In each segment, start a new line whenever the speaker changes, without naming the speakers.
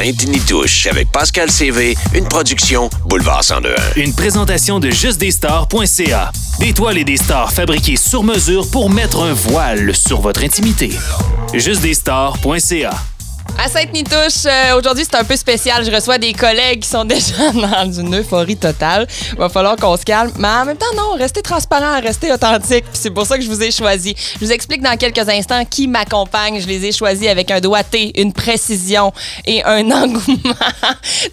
Avec Pascal CV, une production Boulevard 102.
Une présentation de justdesstars.ca. Des toiles et des stars fabriquées sur mesure pour mettre un voile sur votre intimité. Justdesstars.ca.
À Sainte-Nitouche, euh, aujourd'hui, c'est un peu spécial. Je reçois des collègues qui sont déjà dans une euphorie totale. Il va falloir qu'on se calme. Mais en même temps, non, restez transparent, restez authentique. C'est pour ça que je vous ai choisi. Je vous explique dans quelques instants qui m'accompagne. Je les ai choisis avec un doigté, une précision et un engouement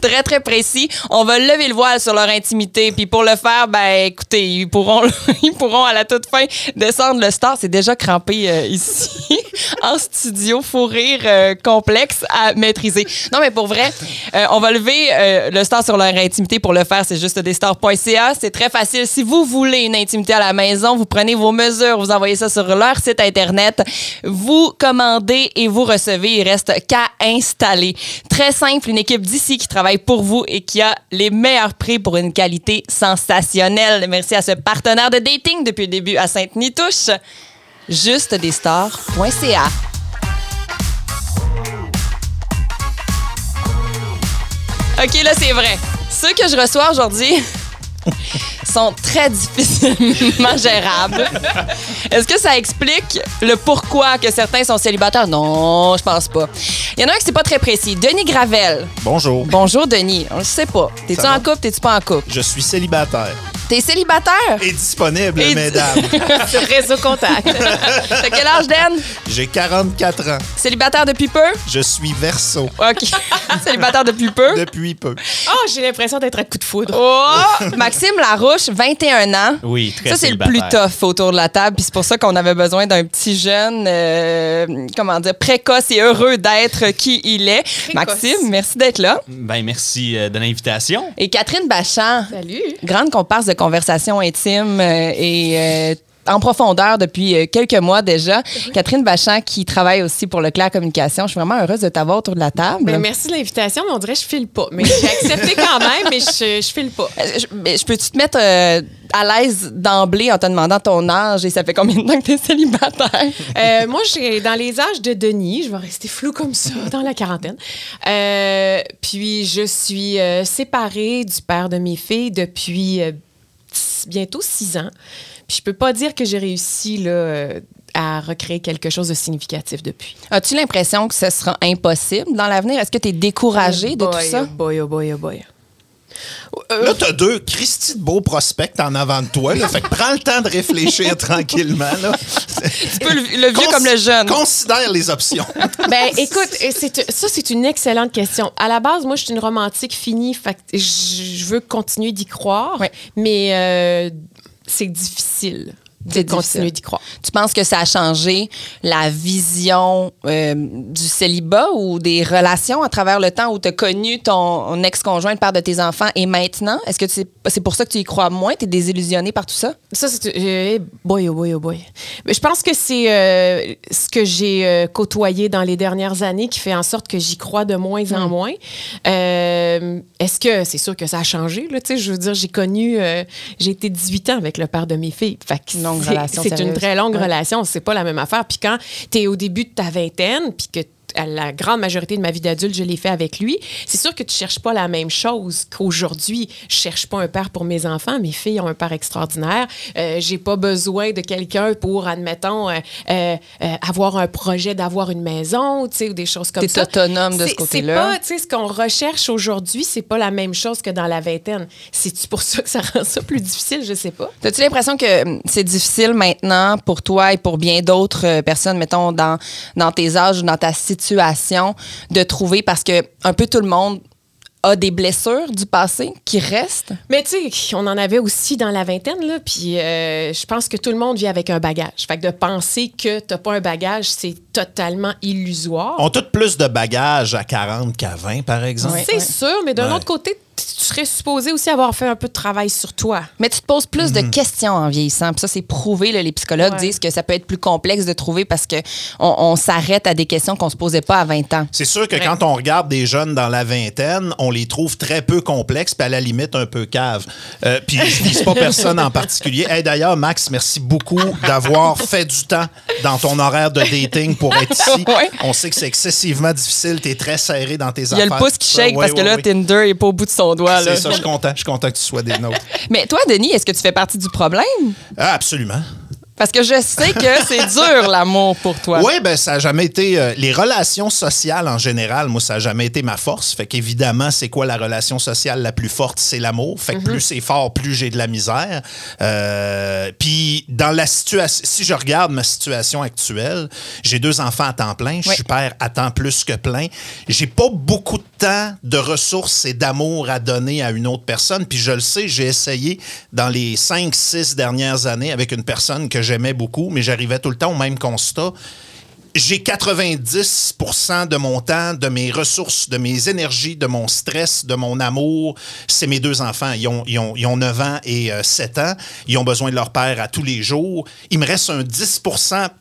très, très précis. On va lever le voile sur leur intimité. Puis pour le faire, ben écoutez, ils pourront, ils pourront à la toute fin descendre le star. C'est déjà crampé euh, ici, en studio. Faut rire euh, complexe à maîtriser. Non, mais pour vrai, euh, on va lever euh, le star sur leur intimité. Pour le faire, c'est juste desstars.ca. C'est très facile. Si vous voulez une intimité à la maison, vous prenez vos mesures, vous envoyez ça sur leur site Internet, vous commandez et vous recevez. Il reste qu'à installer. Très simple, une équipe d'ici qui travaille pour vous et qui a les meilleurs prix pour une qualité sensationnelle. Merci à ce partenaire de dating depuis le début à Sainte-Nitouche. Justedesstars.ca. OK, là, c'est vrai. Ceux que je reçois aujourd'hui sont très difficilement gérables. Est-ce que ça explique le pourquoi que certains sont célibataires? Non, je pense pas. Il y en a un qui c'est pas très précis. Denis Gravel.
Bonjour.
Bonjour, Denis. On le sait pas. T'es-tu en couple, t'es-tu pas en couple?
Je suis célibataire
T'es célibataire?
et disponible,
Et-
mesdames.
Sur Réseau Contact. T'as quel âge, Dan?
J'ai 44 ans.
Célibataire depuis peu?
Je suis verso
OK. célibataire depuis peu?
depuis peu.
Oh, j'ai l'impression d'être un coup de foudre.
Oh! Maxime Larouche, 21 ans.
Oui, très
Ça, c'est le plus tough autour de la table. Puis c'est pour ça qu'on avait besoin d'un petit jeune, euh, comment dire, précoce et heureux d'être qui il est. Maxime, merci d'être là.
Ben, merci euh, de l'invitation.
Et Catherine Bachand,
Salut.
grande comparse de conversation intime euh, et euh, en profondeur depuis euh, quelques mois déjà. Catherine Bachand qui travaille aussi pour Leclerc Communication. Je suis vraiment heureuse de t'avoir autour de la table.
Ben, merci de l'invitation, mais on dirait que je file pas. Mais j'ai accepté quand même, mais je, je file pas.
Euh, Je, peux-tu te mettre euh, à l'aise d'emblée en te demandant ton âge et ça fait combien de temps que tu es célibataire?
Euh, moi, j'ai dans les âges de Denis, je vais rester flou comme ça, dans la quarantaine. Euh, puis, je suis séparée du père de mes filles depuis bientôt six ans. Puis, je peux pas dire que j'ai réussi là, à recréer quelque chose de significatif depuis.
As-tu l'impression que ce sera impossible dans l'avenir? Est-ce que tu es découragé de
Oh
tout ça?
Oh boy, oh boy, oh boy.
Là, t'as deux Christy de beaux prospects en avant de toi. Là, fait que prends le temps de réfléchir tranquillement. Là.
Le, le vieux
Cons-
comme le jeune.
Considère les options.
Ben, écoute, ça, c'est une excellente question. À la base, moi, je suis une romantique finie. Fait que je je veux continuer d'y croire,
Ouais.
mais euh, c'est difficile de continuer d'y croire.
Tu penses que ça a changé la vision euh, du célibat ou des relations à travers le temps où tu as connu ton ex-conjoint, le père de tes enfants, et maintenant? Est-ce que c'est pour ça que tu y crois moins? Tu es désillusionné par tout ça?
Ça, c'est. euh, boy, oh boy, oh boy. Mais je pense que c'est euh, ce que j'ai euh, côtoyé dans les dernières années qui fait en sorte que j'y crois de moins en moins. Euh, Est-ce que c'est sûr que ça a changé? Là, je veux dire, j'ai connu. j'ai été 18 ans avec le père de mes filles. Fait que
Une longue
c'est-
relation
C'est une très longue
Ouais.
relation. C'est pas la même affaire. Puis quand tu es au début de ta vingtaine, puis que la grande majorité de ma vie d'adulte, je l'ai fait avec lui. C'est sûr que tu cherches pas la même chose qu'aujourd'hui. Je cherche pas un père pour mes enfants. Mes filles ont un père extraordinaire. Euh, J'ai pas besoin de quelqu'un pour, admettons, euh, euh, euh, avoir un projet d'avoir une maison, tu sais, ou des choses comme
T'es
ça.
autonome de ce côté-là.
C'est pas, tu sais, ce qu'on recherche aujourd'hui, c'est pas la même chose que dans la vingtaine. C'est pour ça que ça rend ça plus difficile, je sais pas.
As-tu l'impression que hum, c'est difficile maintenant pour toi et pour bien d'autres personnes, mettons, dans, dans tes âges ou dans ta situation, de trouver, parce que un peu tout le monde a des blessures du passé qui restent?
Mais tu sais, on en avait aussi dans la vingtaine, là, puis euh, je pense que tout le monde vit avec un bagage. Fait que de penser que t'as pas un bagage, c'est totalement illusoire.
On a tous plus de bagages à 40 qu'à 20, par exemple.
C'est sûr, mais d'un
Ouais.
autre côté, tu serais supposé aussi avoir fait un peu de travail sur toi.
Mais tu te poses plus de questions en vieillissant. Puis ça, c'est prouvé. là, les psychologues
Ouais.
disent que ça peut être plus complexe de trouver parce qu'on on, s'arrête à des questions qu'on se posait pas à 20 ans.
C'est sûr que quand on regarde des jeunes dans la vingtaine, on les trouve très peu complexes, puis à la limite un peu caves. Euh, puis je vise pas personne en particulier. Hey, D'ailleurs, Max, merci beaucoup d'avoir fait du temps dans ton horaire de dating pour être ici.
Ouais.
On sait que c'est excessivement difficile, tu es très serré dans tes
Il y
affaires.
a le pouce qui shake
Ouais,
parce que là,
ouais.
Tinder est pas au bout de son doigt.
C'est ça, je suis content. Je suis content que tu sois des nôtres.
Mais toi, Denis, est-ce que tu fais partie du problème?
Ah, absolument.
Parce que je sais que c'est dur, l'amour, pour toi.
Oui, ben ça a jamais été. euh, les relations sociales en général, moi, ça a jamais été ma force. Fait qu'évidemment, c'est quoi la relation sociale la plus forte? C'est l'amour. Fait que plus c'est fort, plus j'ai de la misère. Euh, Puis dans la situation, si je regarde ma situation actuelle, j'ai deux enfants à temps plein. Je
Oui.
suis père à temps plus que plein. J'ai pas beaucoup de temps, de ressources et d'amour à donner à une autre personne. Puis je le sais, j'ai essayé dans les cinq, six dernières années avec une personne que j'aimais beaucoup, mais j'arrivais tout le temps au même constat. J'ai 90% de mon temps, de mes ressources, de mes énergies, de mon stress, de mon amour. C'est mes deux enfants. Ils ont, ils ont, ils ont 9 ans et euh, 7 ans. Ils ont besoin de leur père à tous les jours. Il me reste un 10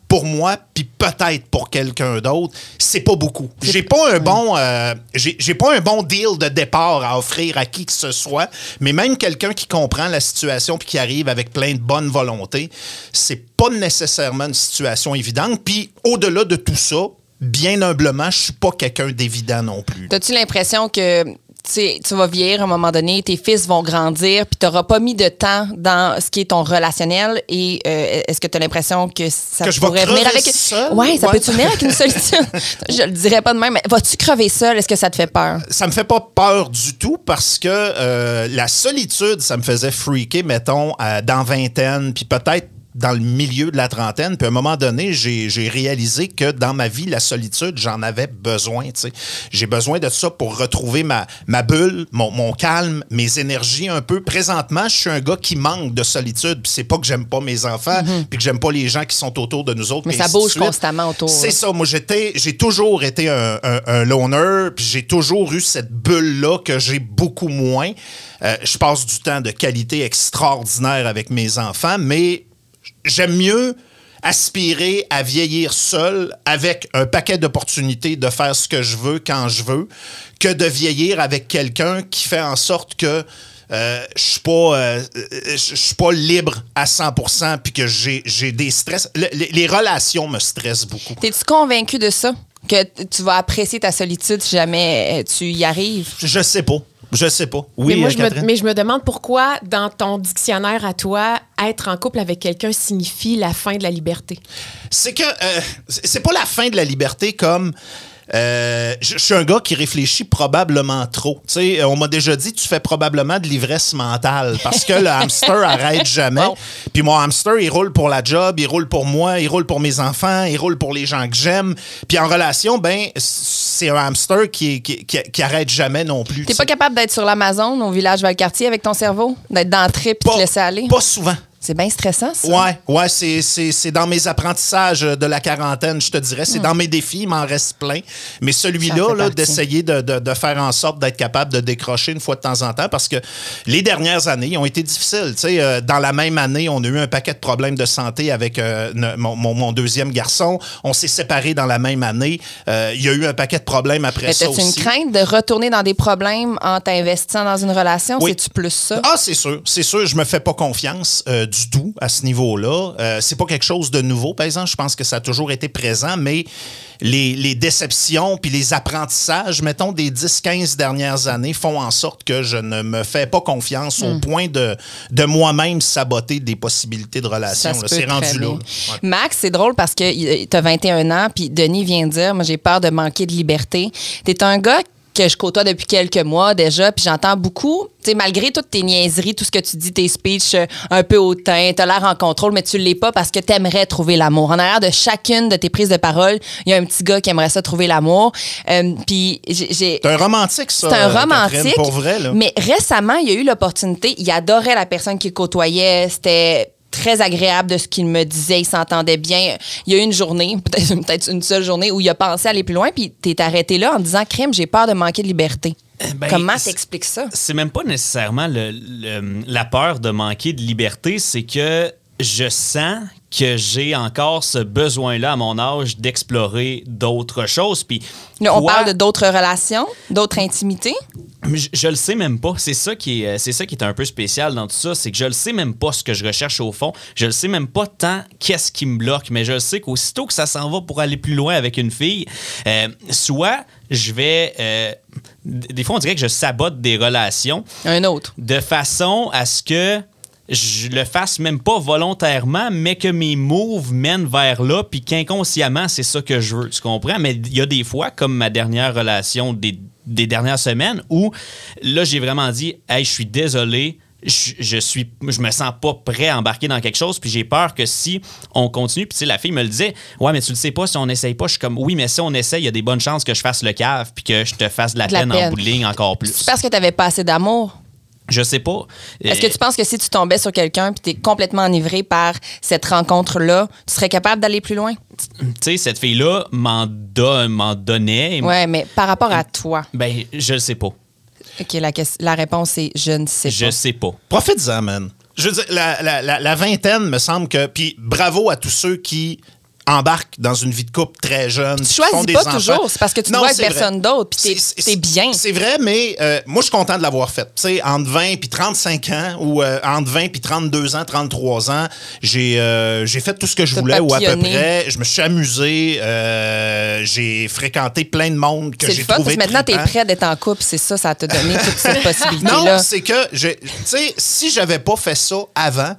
pour moi, puis peut-être pour quelqu'un d'autre. C'est pas beaucoup. J'ai pas un bon, euh, j'ai pas un bon deal de départ à offrir à qui que ce soit, mais même quelqu'un qui comprend la situation puis qui arrive avec plein de bonne volonté, c'est pas nécessairement une situation évidente. Puis au-delà de tout ça, bien humblement, je suis pas quelqu'un d'évident non plus.
T'as-tu l'impression que tu vas vieillir à un moment donné, tes fils vont grandir, puis tu n'auras pas mis de temps dans ce qui est ton relationnel et euh, est-ce que tu as l'impression que ça
Que je vais
pourrait venir avec
seul?
Ouais, ça
Ouais.
peut-tu venir avec une solitude Je le dirais pas de même, mais vas-tu crever seul Est-ce que ça te fait peur?
Ça me fait pas peur du tout parce que euh, la solitude, ça me faisait freaker, mettons, euh, dans vingtaine, puis peut-être dans le milieu de la trentaine. Puis à un moment donné, j'ai réalisé que dans ma vie, la solitude, j'en avais besoin. tu sais. J'ai besoin de ça pour retrouver ma, ma bulle, mon, mon calme, mes énergies un peu. Présentement, je suis un gars qui manque de solitude. Puis c'est pas que j'aime pas mes enfants, puis que j'aime pas les gens qui sont autour de nous autres.
Mais ça bouge constamment autour,
C'est ça. Moi, j'étais, j'ai toujours été un, un, un loner, puis j'ai toujours eu cette bulle-là que j'ai beaucoup moins. Euh, je passe du temps de qualité extraordinaire avec mes enfants, mais j'aime mieux aspirer à vieillir seul avec un paquet d'opportunités de faire ce que je veux quand je veux que de vieillir avec quelqu'un qui fait en sorte que euh, je suis pas euh, je je suis pas libre à 100% puis que j'ai j'ai des stress. Le- les, les relations me stressent beaucoup.
T'es-tu convaincu de ça? Que tu vas apprécier ta solitude si jamais euh, tu y arrives?
Je sais pas je sais pas oui
mais, moi,
euh,
je me,
Catherine?
mais je me demande pourquoi, dans ton dictionnaire à toi, être en couple avec quelqu'un signifie la fin de la liberté.
c'est que euh, c'est c'est pas la fin de la liberté comme euh, je je suis un gars qui réfléchit probablement trop. Tu sais, on m'a déjà dit tu fais probablement de l'ivresse mentale parce que le hamster arrête jamais.
Wow.
Puis mon hamster, il roule pour la job, il roule pour moi, il roule pour mes enfants, il roule pour les gens que j'aime. Puis en relation, ben c'est un hamster qui, qui, qui, qui arrête jamais non plus.
T'es pas capable d'être sur l'Amazon au village Valcartier avec ton cerveau? D'être dans le trip et de te laisser aller?
Pas souvent.
C'est bien stressant, ça.
Ouais, ouais, c'est, dans mes apprentissages de la quarantaine, je te dirais. C'est dans mes défis, il m'en reste plein. Mais celui-là, là, d'essayer de, de- de faire en sorte d'être capable de décrocher une fois de temps en temps, parce que les dernières années ont été difficiles. Euh, dans la même année, on a eu un paquet de problèmes de santé avec euh, ne- mon, mon- mon deuxième garçon. On s'est séparés dans la même année. Euh, Il y a eu un paquet de problèmes après
Mais
ça
t'as-tu une
aussi.
crainte de retourner dans des problèmes en t'investissant dans une relation?
Oui.
C'est-tu plus ça?
Ah, c'est sûr. C'est sûr, je me fais pas confiance du tout à ce niveau-là. Euh, c'est pas quelque chose de nouveau, par exemple. Je pense que ça a toujours été présent, mais les, les déceptions puis les apprentissages, mettons, des 10-15 dernières années font en sorte que je ne me fais pas confiance
Hmm.
au point de, de moi-même saboter des possibilités de relation. C'est rendu là. Ouais.
Max, c'est drôle parce que tu as 21 ans, puis Denis vient de dire, moi j'ai peur de manquer de liberté. Tu es un gars que je côtoie depuis quelques mois déjà, puis j'entends beaucoup, tu sais, malgré toutes tes niaiseries, tout ce que tu dis, tes speeches euh, un peu hautain, t'as l'air en contrôle, mais tu l'es pas parce que t'aimerais trouver l'amour. En arrière de chacune de tes prises de parole, il y a un petit gars qui aimerait ça trouver l'amour. Euh, puis j'ai-.
C'est un romantique, ça.
C'est un
euh, Catherine,
romantique.
Pour vrai, là.
Mais récemment, il y a eu l'opportunité. Il adorait la personne qu'il côtoyait. C'était très agréable de ce qu'il me disait. Il s'entendait bien. Il y a eu une journée, peut-être peut-être une seule journée, où il a pensé aller plus loin, puis t'es arrêté là en disant Crime, j'ai peur de manquer de liberté.
Ben,
Comment t'expliques ça?
C'est même pas nécessairement le- le- la peur de manquer de liberté, c'est que je sens que j'ai encore ce besoin-là à mon âge d'explorer d'autres choses. Puis
Là, on
toi-
parle de d'autres relations, d'autres intimités.
Je, je le sais même pas. C'est ça qui est, euh, c'est ça qui est un peu spécial dans tout ça, c'est que je le sais même pas ce que je recherche au fond. Je le sais même pas tant qu'est-ce qui me bloque, mais je le sais qu'aussitôt que ça s'en va pour aller plus loin avec une fille, euh, soit je vais, euh, des fois on dirait que je sabote des relations
Un autre.
de façon à ce que je le fasse même pas volontairement, mais que mes moves mènent vers là, puis qu'inconsciemment, c'est ça que je veux. Tu comprends? Mais il y a des fois, comme ma dernière relation des, des dernières semaines, où là, j'ai vraiment dit Hey, je suis désolé. Je, je suis je me sens pas prêt à embarquer dans quelque chose puis j'ai peur que si on continue puis tu sais la fille me le disait ouais mais tu le sais pas si on essaye pas je suis comme oui mais si on essaye il y a des bonnes chances que je fasse le cave puis que je te fasse de la
De la
peine,
peine.
en bout de ligne encore plus
C'est parce que t'avais pas assez d'amour.
Je sais pas
Est-ce que tu penses que si tu tombais sur quelqu'un puis t'es complètement enivré par cette rencontre-là, tu serais capable d'aller plus loin?
tu sais, cette fille-là m'en don- m'en donnait.
Ouais, mais par rapport à toi.
Ben, je le sais pas.
OK, la, réponse est je ne sais
Je
pas.
sais pas.
Profite-en, man. Je veux dire, la, la- la- la vingtaine, me semble que. Puis bravo à tous ceux qui embarquent dans une vie de couple très jeune.
Tu choisis
font des
pas
enfants.
toujours, c'est parce que tu
Non, c'est vrai.
personne d'autre, puis t'es- bien.
C'est vrai, mais euh, moi, je suis content de l'avoir fait. Tu sais, entre 20 puis 35 ans, ou euh, entre 20 puis 32 ans, 33 ans, j'ai euh, j'ai fait tout ce que je voulais, ou à peu près. Je me suis amusé. j'ai fréquenté plein de monde que
C'est
j'ai
le fun, parce
trouvé
maintenant, t'es prêt d'être en couple, c'est ça, ça t'a donné toute cette
Non,
possibilité-là.
c'est que, je- tu sais, si j'avais pas fait ça avant,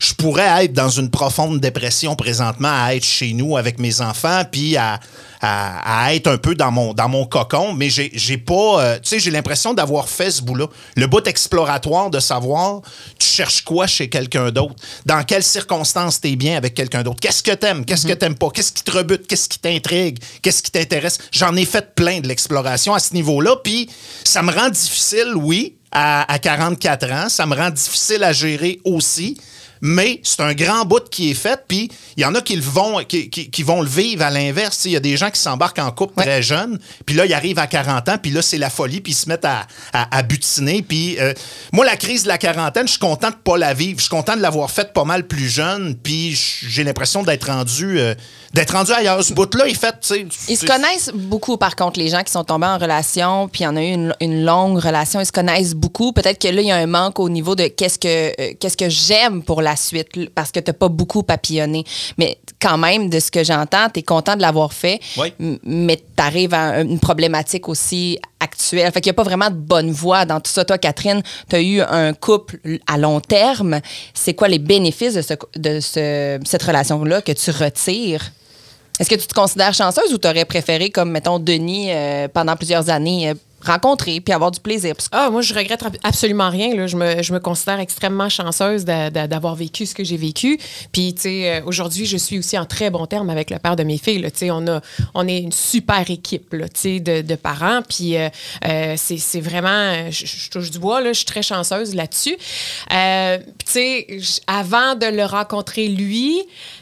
je pourrais être dans une profonde dépression présentement, à être chez nous avec mes enfants, puis à, à- à être un peu dans mon, dans mon cocon, mais j'ai j'ai pas, euh, tu sais, j'ai l'impression d'avoir fait ce bout-là. Le bout exploratoire de savoir, tu cherches quoi chez quelqu'un d'autre, dans quelles circonstances t'es bien avec quelqu'un d'autre, qu'est-ce que t'aimes, qu'est-ce que t'aimes pas, qu'est-ce qui te rebute, qu'est-ce qui t'intrigue, qu'est-ce qui t'intéresse? J'en ai fait plein de l'exploration à ce niveau-là, puis ça me rend difficile, oui, à, à 44 ans, ça me rend difficile à gérer aussi. Mais c'est un grand bout qui est fait, puis il y en a qui le vont, qui, qui- qui vont le vivre à l'inverse. Il y a des gens qui s'embarquent en couple
Ouais.
très jeunes, puis là, ils arrivent à 40 ans, puis là, c'est la folie, puis ils se mettent à, à, à butiner. Puis euh, moi, la crise de la quarantaine, je suis content de pas la vivre. Je suis content de l'avoir faite pas mal plus jeune, puis j'ai l'impression d'être rendu, euh, d'être rendu ailleurs. Ce bout-là est fait, tu.
Ils se connaissent beaucoup, par contre, les gens qui sont tombés en relation, puis il y en a eu une, une longue relation, ils se connaissent beaucoup. Peut-être que là, il y a un manque au niveau de qu'est-ce que euh, qu'est-ce que j'aime pour la suite, parce que tu pas beaucoup papillonné. Mais quand même, de ce que j'entends, tu es content de l'avoir fait,
Oui.
mais tu arrives à une problématique aussi actuelle. Fait qu'il n'y a pas vraiment de bonne voie dans tout ça. Toi, Catherine, tu as eu un couple à long terme. C'est quoi les bénéfices de, ce, de ce- cette relation-là que tu retires? Est-ce que tu te considères chanceuse ou t'aurais préféré, comme, mettons, Denis, euh, pendant plusieurs années, euh, rencontrer puis avoir du plaisir?
Ah, moi, je regrette ab- absolument rien. Là. Je, me, je me considère extrêmement chanceuse d'a- d'a- d'avoir vécu ce que j'ai vécu. Puis, tu sais, euh, aujourd'hui, je suis aussi en très bon terme avec le père de mes filles. Tu sais, on, on est une super équipe là, de, de parents. Puis, euh, euh, c'est vraiment. Je, touche du bois, là, je suis très chanceuse là-dessus. Euh, tu sais, avant de le rencontrer, lui,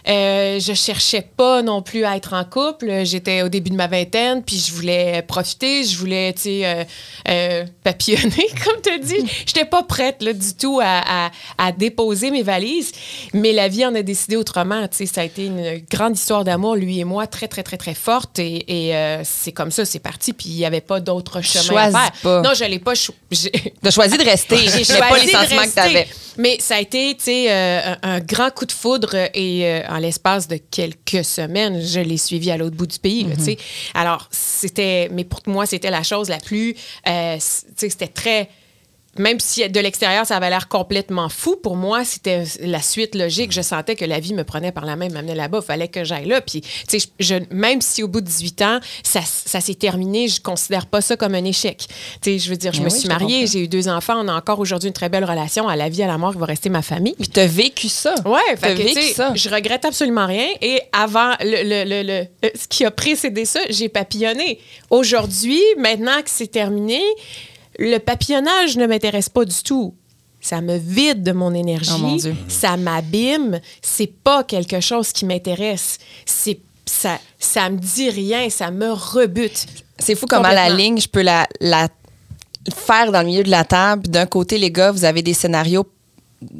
euh, je cherchais pas non plus à être en couple. J'étais au début de ma vingtaine, puis je voulais profiter, je voulais, tu sais, euh, euh, papillonner, comme tu as dit. J'étais pas prête, là, du tout à, à- à déposer mes valises, mais la vie en a décidé autrement. Tu sais, ça a été une grande histoire d'amour, lui et moi, très, très, très, très forte, et, et, euh, c'est comme ça, c'est parti, puis il y avait pas d'autre chemin
Choisis
à faire.
pas.
Non, je l'ai pas... cho-
T'as choisi de rester,
j'ai
pas les
de
sentiments que
rester.
t'avais.
Mais ça a été, tu euh, un, un grand coup de foudre et en l'espace de quelques semaines, je l'ai suivi à l'autre bout du pays, tu sais. Alors, c'était, mais pour moi, c'était la chose la plus, euh, c'était très même si de l'extérieur, ça avait l'air complètement fou, pour moi, c'était la suite logique. Je sentais que la vie me prenait par la main, m'amenait là-bas. Il fallait que j'aille là. Puis, tu sais, je, même si au bout de 18 ans, ça, ça s'est terminé, je considère pas ça comme un échec. Tu sais, je veux dire, je
Mais
me
oui,
suis mariée, j'ai eu deux enfants, on a encore aujourd'hui une très belle relation. À la vie, à la mort, il va rester ma famille.
Puis t'as vécu ça.
Ouais, fait que,
vécu ça.
je regrette absolument rien. Et avant, le, le- le- le- euh, ce qui a précédé ça, j'ai papillonné. Aujourd'hui, maintenant que c'est terminé, le papillonnage ne m'intéresse pas du tout. ça me vide de mon énergie,
Oh, mon
ça m'abîme, c'est pas quelque chose qui m'intéresse. C'est ça, ça me dit rien, ça me rebute.
C'est fou comment la ligne, je peux la, la faire dans le milieu de la table. D'un côté, les gars, vous avez des scénarios,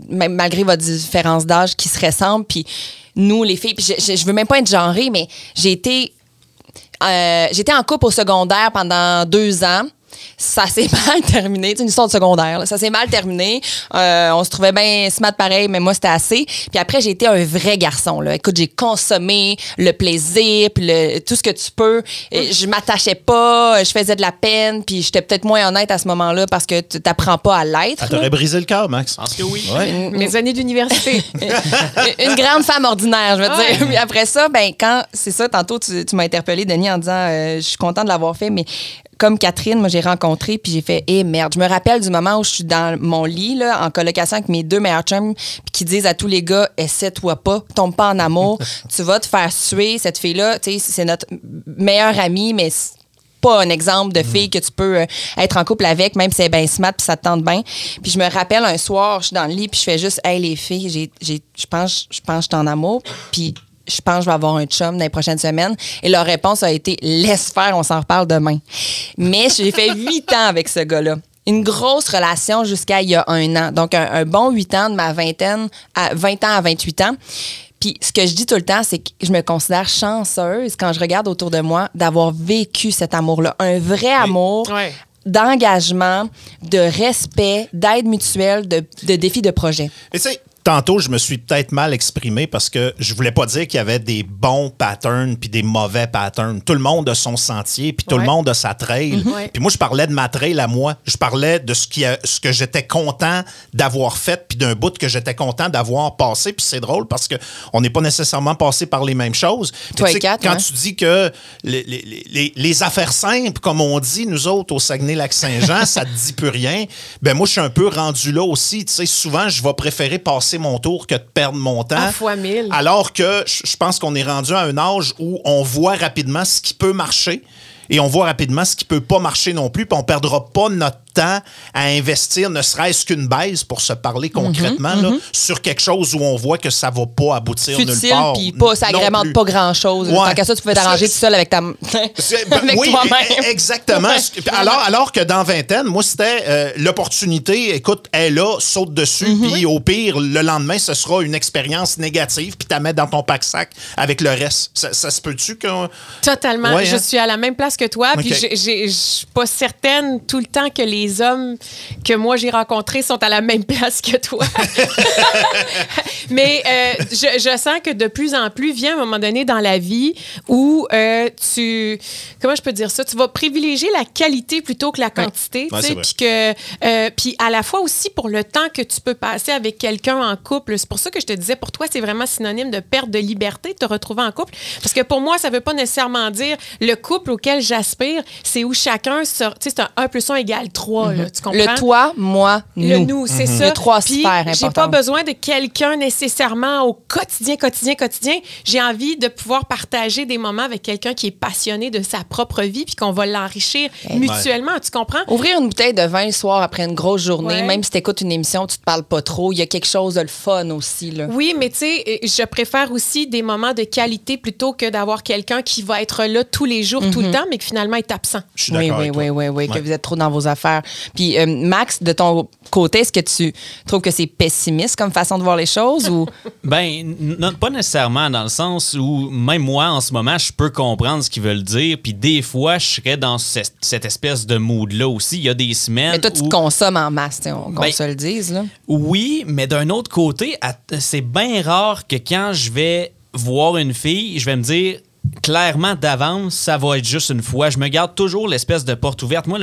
même malgré votre différence d'âge, qui se ressemblent. Puis nous, les filles, puis je, je, je veux même pas être genrée, mais j'ai été, euh, j'étais en couple au secondaire pendant deux ans. Ça s'est mal terminé. C'est une histoire de secondaire. là. Ça s'est mal terminé. Euh, on se trouvait bien smart pareil, mais moi, c'était assez. Puis après, j'ai été un vrai garçon. Là. Écoute, j'ai consommé le plaisir, puis le- tout ce que tu peux. Et je m'attachais pas, je faisais de la peine, puis j'étais peut-être moins honnête à ce moment-là parce que tu t'apprends pas à l'être.
Ça
là.
t'aurait brisé le cœur, Max.
Je pense que oui.
Ouais.
Mes années d'université.
une grande femme ordinaire, je veux
Ouais.
dire. Puis après ça, ben quand c'est ça, tantôt tu, tu m'as interpellé, Denis, en disant euh, je suis contente de l'avoir fait, mais comme Catherine, moi j'ai rencontré puis j'ai fait eh merde. Je me rappelle du moment où je suis dans mon lit là, en colocation avec mes deux meilleurs chums puis qui disent à tous les gars essaie-toi pas, tombe pas en amour, tu vas te faire suer cette fille là, tu sais c'est notre meilleure amie mais c'est pas un exemple de fille que tu peux euh, être en couple avec, même si c'est bien smart puis ça te tente bien. Puis je me rappelle un soir, je suis dans le lit puis je fais juste, hey les filles, j'ai, j'ai, je pense, je pense que je suis en amour. Puis je pense que je vais avoir un chum dans les prochaines semaines. Et leur réponse a été, laisse faire, on s'en reparle demain. Mais j'ai fait huit ans avec ce gars-là. Une grosse relation jusqu'à il y a un an. Donc, un, un bon huit ans de ma vingtaine à 20 ans à 28 ans. Puis ce que je dis tout le temps, c'est que je me considère chanceuse quand je regarde autour de moi d'avoir vécu cet amour-là. Un vrai amour d'engagement, de respect, d'aide mutuelle, de, de défis de projet.
Mais tu sais, tantôt, je me suis peut-être mal exprimé parce que je voulais pas dire qu'il y avait des bons patterns puis des mauvais patterns. Tout le monde a son sentier puis tout le monde a sa trail.
Ouais.
Puis moi, je parlais de ma trail à moi. Je parlais de ce, qui a- ce que j'étais content d'avoir fait puis d'un bout que j'étais content d'avoir passé. Puis c'est drôle parce que on n'est pas nécessairement passé par les mêmes choses.
Toi
tu
et
sais,
Kat,
quand
hein?
tu dis que les, les- les- les affaires simples, comme on dit, nous autres, au Saguenay-Lac-Saint-Jean, ça te dit plus rien. Ben moi, je suis un peu rendu là aussi. Tu sais, souvent, je vais préférer passer mon tour que de perdre mon temps.
À fois mille.
Alors que je je pense qu'on est rendu à un âge où on voit rapidement ce qui peut marcher et on voit rapidement ce qui peut pas marcher non plus, puis on perdra pas notre temps à investir, ne serait-ce qu'une baisse pour se parler
Mhm,
concrètement, là, sur quelque chose où on voit que ça va pas aboutir nulle
Futile,
part.
puis pas, ça agrémente pas grand-chose.
Ouais.
Tant qu'à ça, tu pouvais t'arranger tout seul avec ta...
Ben,
avec
oui,
toi-même.
e- exactement. alors, alors que dans vingtaine, moi, c'était euh, l'opportunité, écoute, elle est là, saute dessus,
Mhm.
puis au pire, le lendemain, ce sera une expérience négative, puis tu mets dans ton pack-sac avec le reste. Ça, ça se peut-tu que...
Totalement.
Ouais,
je
hein?
suis à la même place que toi. Puis
Ok.
j'ai- j'ai- je suis pas certaine tout le temps que les hommes que moi j'ai rencontrés sont à la même place que toi. Mais euh, je, je sens que de plus en plus vient un moment donné dans la vie où euh, tu comment je peux dire ça, tu vas privilégier la qualité plutôt que la quantité,
Ouais,
puis que euh, puis à la fois aussi pour le temps que tu peux passer avec quelqu'un en couple. C'est pour ça que je te disais pour toi c'est vraiment synonyme de perte de liberté de te retrouver en couple. Parce que pour moi ça veut pas nécessairement dire le couple auquel j'aspire, c'est où chacun sort, tu sais c'est un 1 plus 1 égale 3 là, tu comprends?
Le toi, moi, nous.
le nous, c'est ça.
Le trois
Puis,
sphères
J'ai pas besoin de quelqu'un nécessairement au quotidien, quotidien, quotidien. J'ai envie de pouvoir partager des moments avec quelqu'un qui est passionné de sa propre vie puis qu'on va l'enrichir mutuellement. Tu comprends?
Ouvrir une bouteille de vin le soir après une grosse journée,
Ouais.
même si tu écoutes une émission, tu te parles pas trop, il y a quelque chose de le fun aussi. Là.
Oui, mais tu sais, je préfère aussi des moments de qualité plutôt que d'avoir quelqu'un qui va être là tous les jours, tout le temps, mais qui finalement est absent.
Je suis
Oui,
d'accord
oui, oui, oui, oui, que vous êtes trop dans vos affaires. Puis, euh, Max, de ton côté, est-ce que tu trouves que c'est pessimiste comme façon de voir les choses ou?
Ben, non, pas nécessairement dans le sens où même moi, en ce moment, je peux comprendre ce qu'ils veulent dire. Puis des fois, je serais dans cette, cette espèce de mood-là aussi. Il y a des semaines.
Mais toi, tu
où-
consommes en masse, on- qu'on
Ben,
se le dise. Là.
Oui, mais d'un autre côté, c'est bien rare que quand je vais voir une fille, je vais me dire clairement d'avance, ça va être juste une fois. Je me garde toujours l'espèce de porte ouverte. Moi,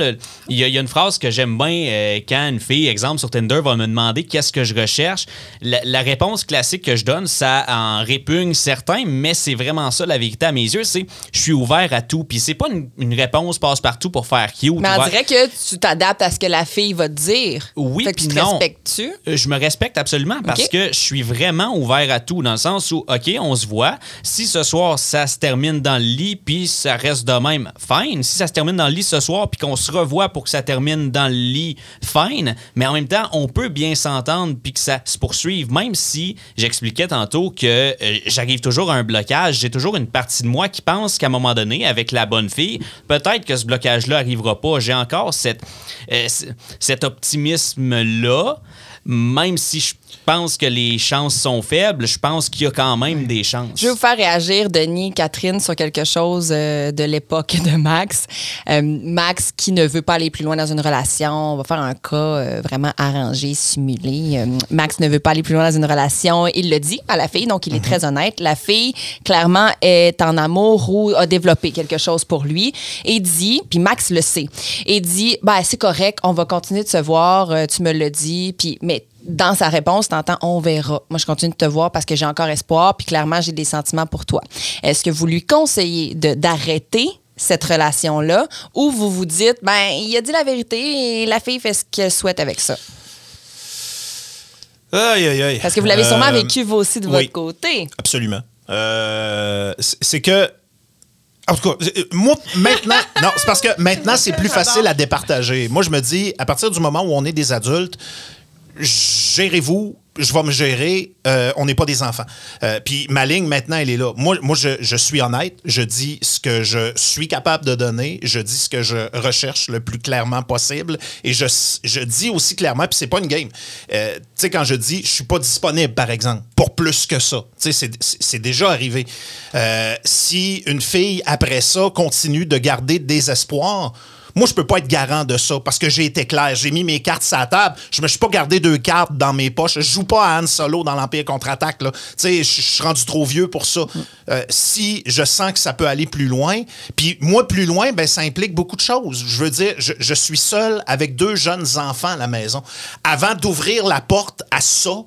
il y, a- il y a une phrase que j'aime bien euh, quand une fille, exemple sur Tinder, va me demander qu'est-ce que je recherche. La, la réponse classique que je donne, ça en répugne certains, mais c'est vraiment ça la vérité à mes yeux. C'est je suis ouvert à tout. Puis c'est pas une, une réponse passe-partout pour faire cute.
Mais on
ouvert-
dirait que tu t'adaptes à ce que la fille va te dire.
Oui, puis non.
respectes-tu?
Euh, Je me respecte absolument parce que je suis vraiment ouvert à tout, dans le sens où, OK, on se voit. Si ce soir, ça se termine dans le lit, puis ça reste de même, fine. Si ça se termine dans le lit ce soir, puis qu'on se revoit pour que ça termine dans le lit, fine. Mais en même temps, on peut bien s'entendre, puis que ça se poursuive, même si j'expliquais tantôt que euh, j'arrive toujours à un blocage. J'ai toujours une partie de moi qui pense qu'à un moment donné, avec la bonne fille, peut-être que ce blocage-là arrivera pas. J'ai encore cette, euh, cet optimisme-là, même si je pense que les chances sont faibles, je pense qu'il y a quand même des chances.
Je vais vous faire réagir, Denis, Catherine, sur quelque chose euh, de l'époque de Max. Euh, Max qui ne veut pas aller plus loin dans une relation. On va faire un cas euh, vraiment arrangé, simulé. Max ne veut pas aller plus loin dans une relation. Il le dit à la fille, donc il est très honnête. La fille, clairement, est en amour ou a développé quelque chose pour lui et dit, puis Max le sait, et dit, bah c'est correct, on va continuer de se voir, tu me le dis, puis mais dans sa réponse, t'entends on verra. Moi, je continue de te voir parce que j'ai encore espoir, puis clairement, j'ai des sentiments pour toi. Est-ce que vous lui conseillez d'arrêter cette relation-là ou vous vous dites, ben, il a dit la vérité et la fille fait ce qu'elle souhaite avec ça?
Aïe, aïe, aïe.
Parce que vous l'avez sûrement
Euh,
vécu vous aussi de
oui.
votre côté.
Absolument. Euh, c'est c'est que. En tout cas, euh, moi, maintenant. non, c'est parce que maintenant, c'est plus facile à départager. Moi, je me dis, à partir du moment où on est des adultes, gérez-vous, je vais me gérer, euh, on n'est pas des enfants. Euh, puis ma ligne, maintenant, elle est là. Moi, moi je, suis honnête, je dis ce que je suis capable de donner, je dis ce que je recherche le plus clairement possible, et je, je dis aussi clairement, puis c'est pas une game. Euh, tu sais, quand je dis, je suis pas disponible, par exemple, pour plus que ça, tu sais, c'est- déjà arrivé. Si une fille, après ça, continue de garder des espoirs, moi, je peux pas être garant de ça parce que j'ai été clair. J'ai mis mes cartes sur la table. Je me suis pas gardé deux cartes dans mes poches. Je joue pas à Han Solo dans l'Empire contre-attaque. je suis rendu trop vieux pour ça. Euh, si je sens que ça peut aller plus loin, puis moi, plus loin, ben, ça implique beaucoup de choses. Je veux dire, je suis seul avec deux jeunes enfants à la maison. Avant d'ouvrir la porte à ça,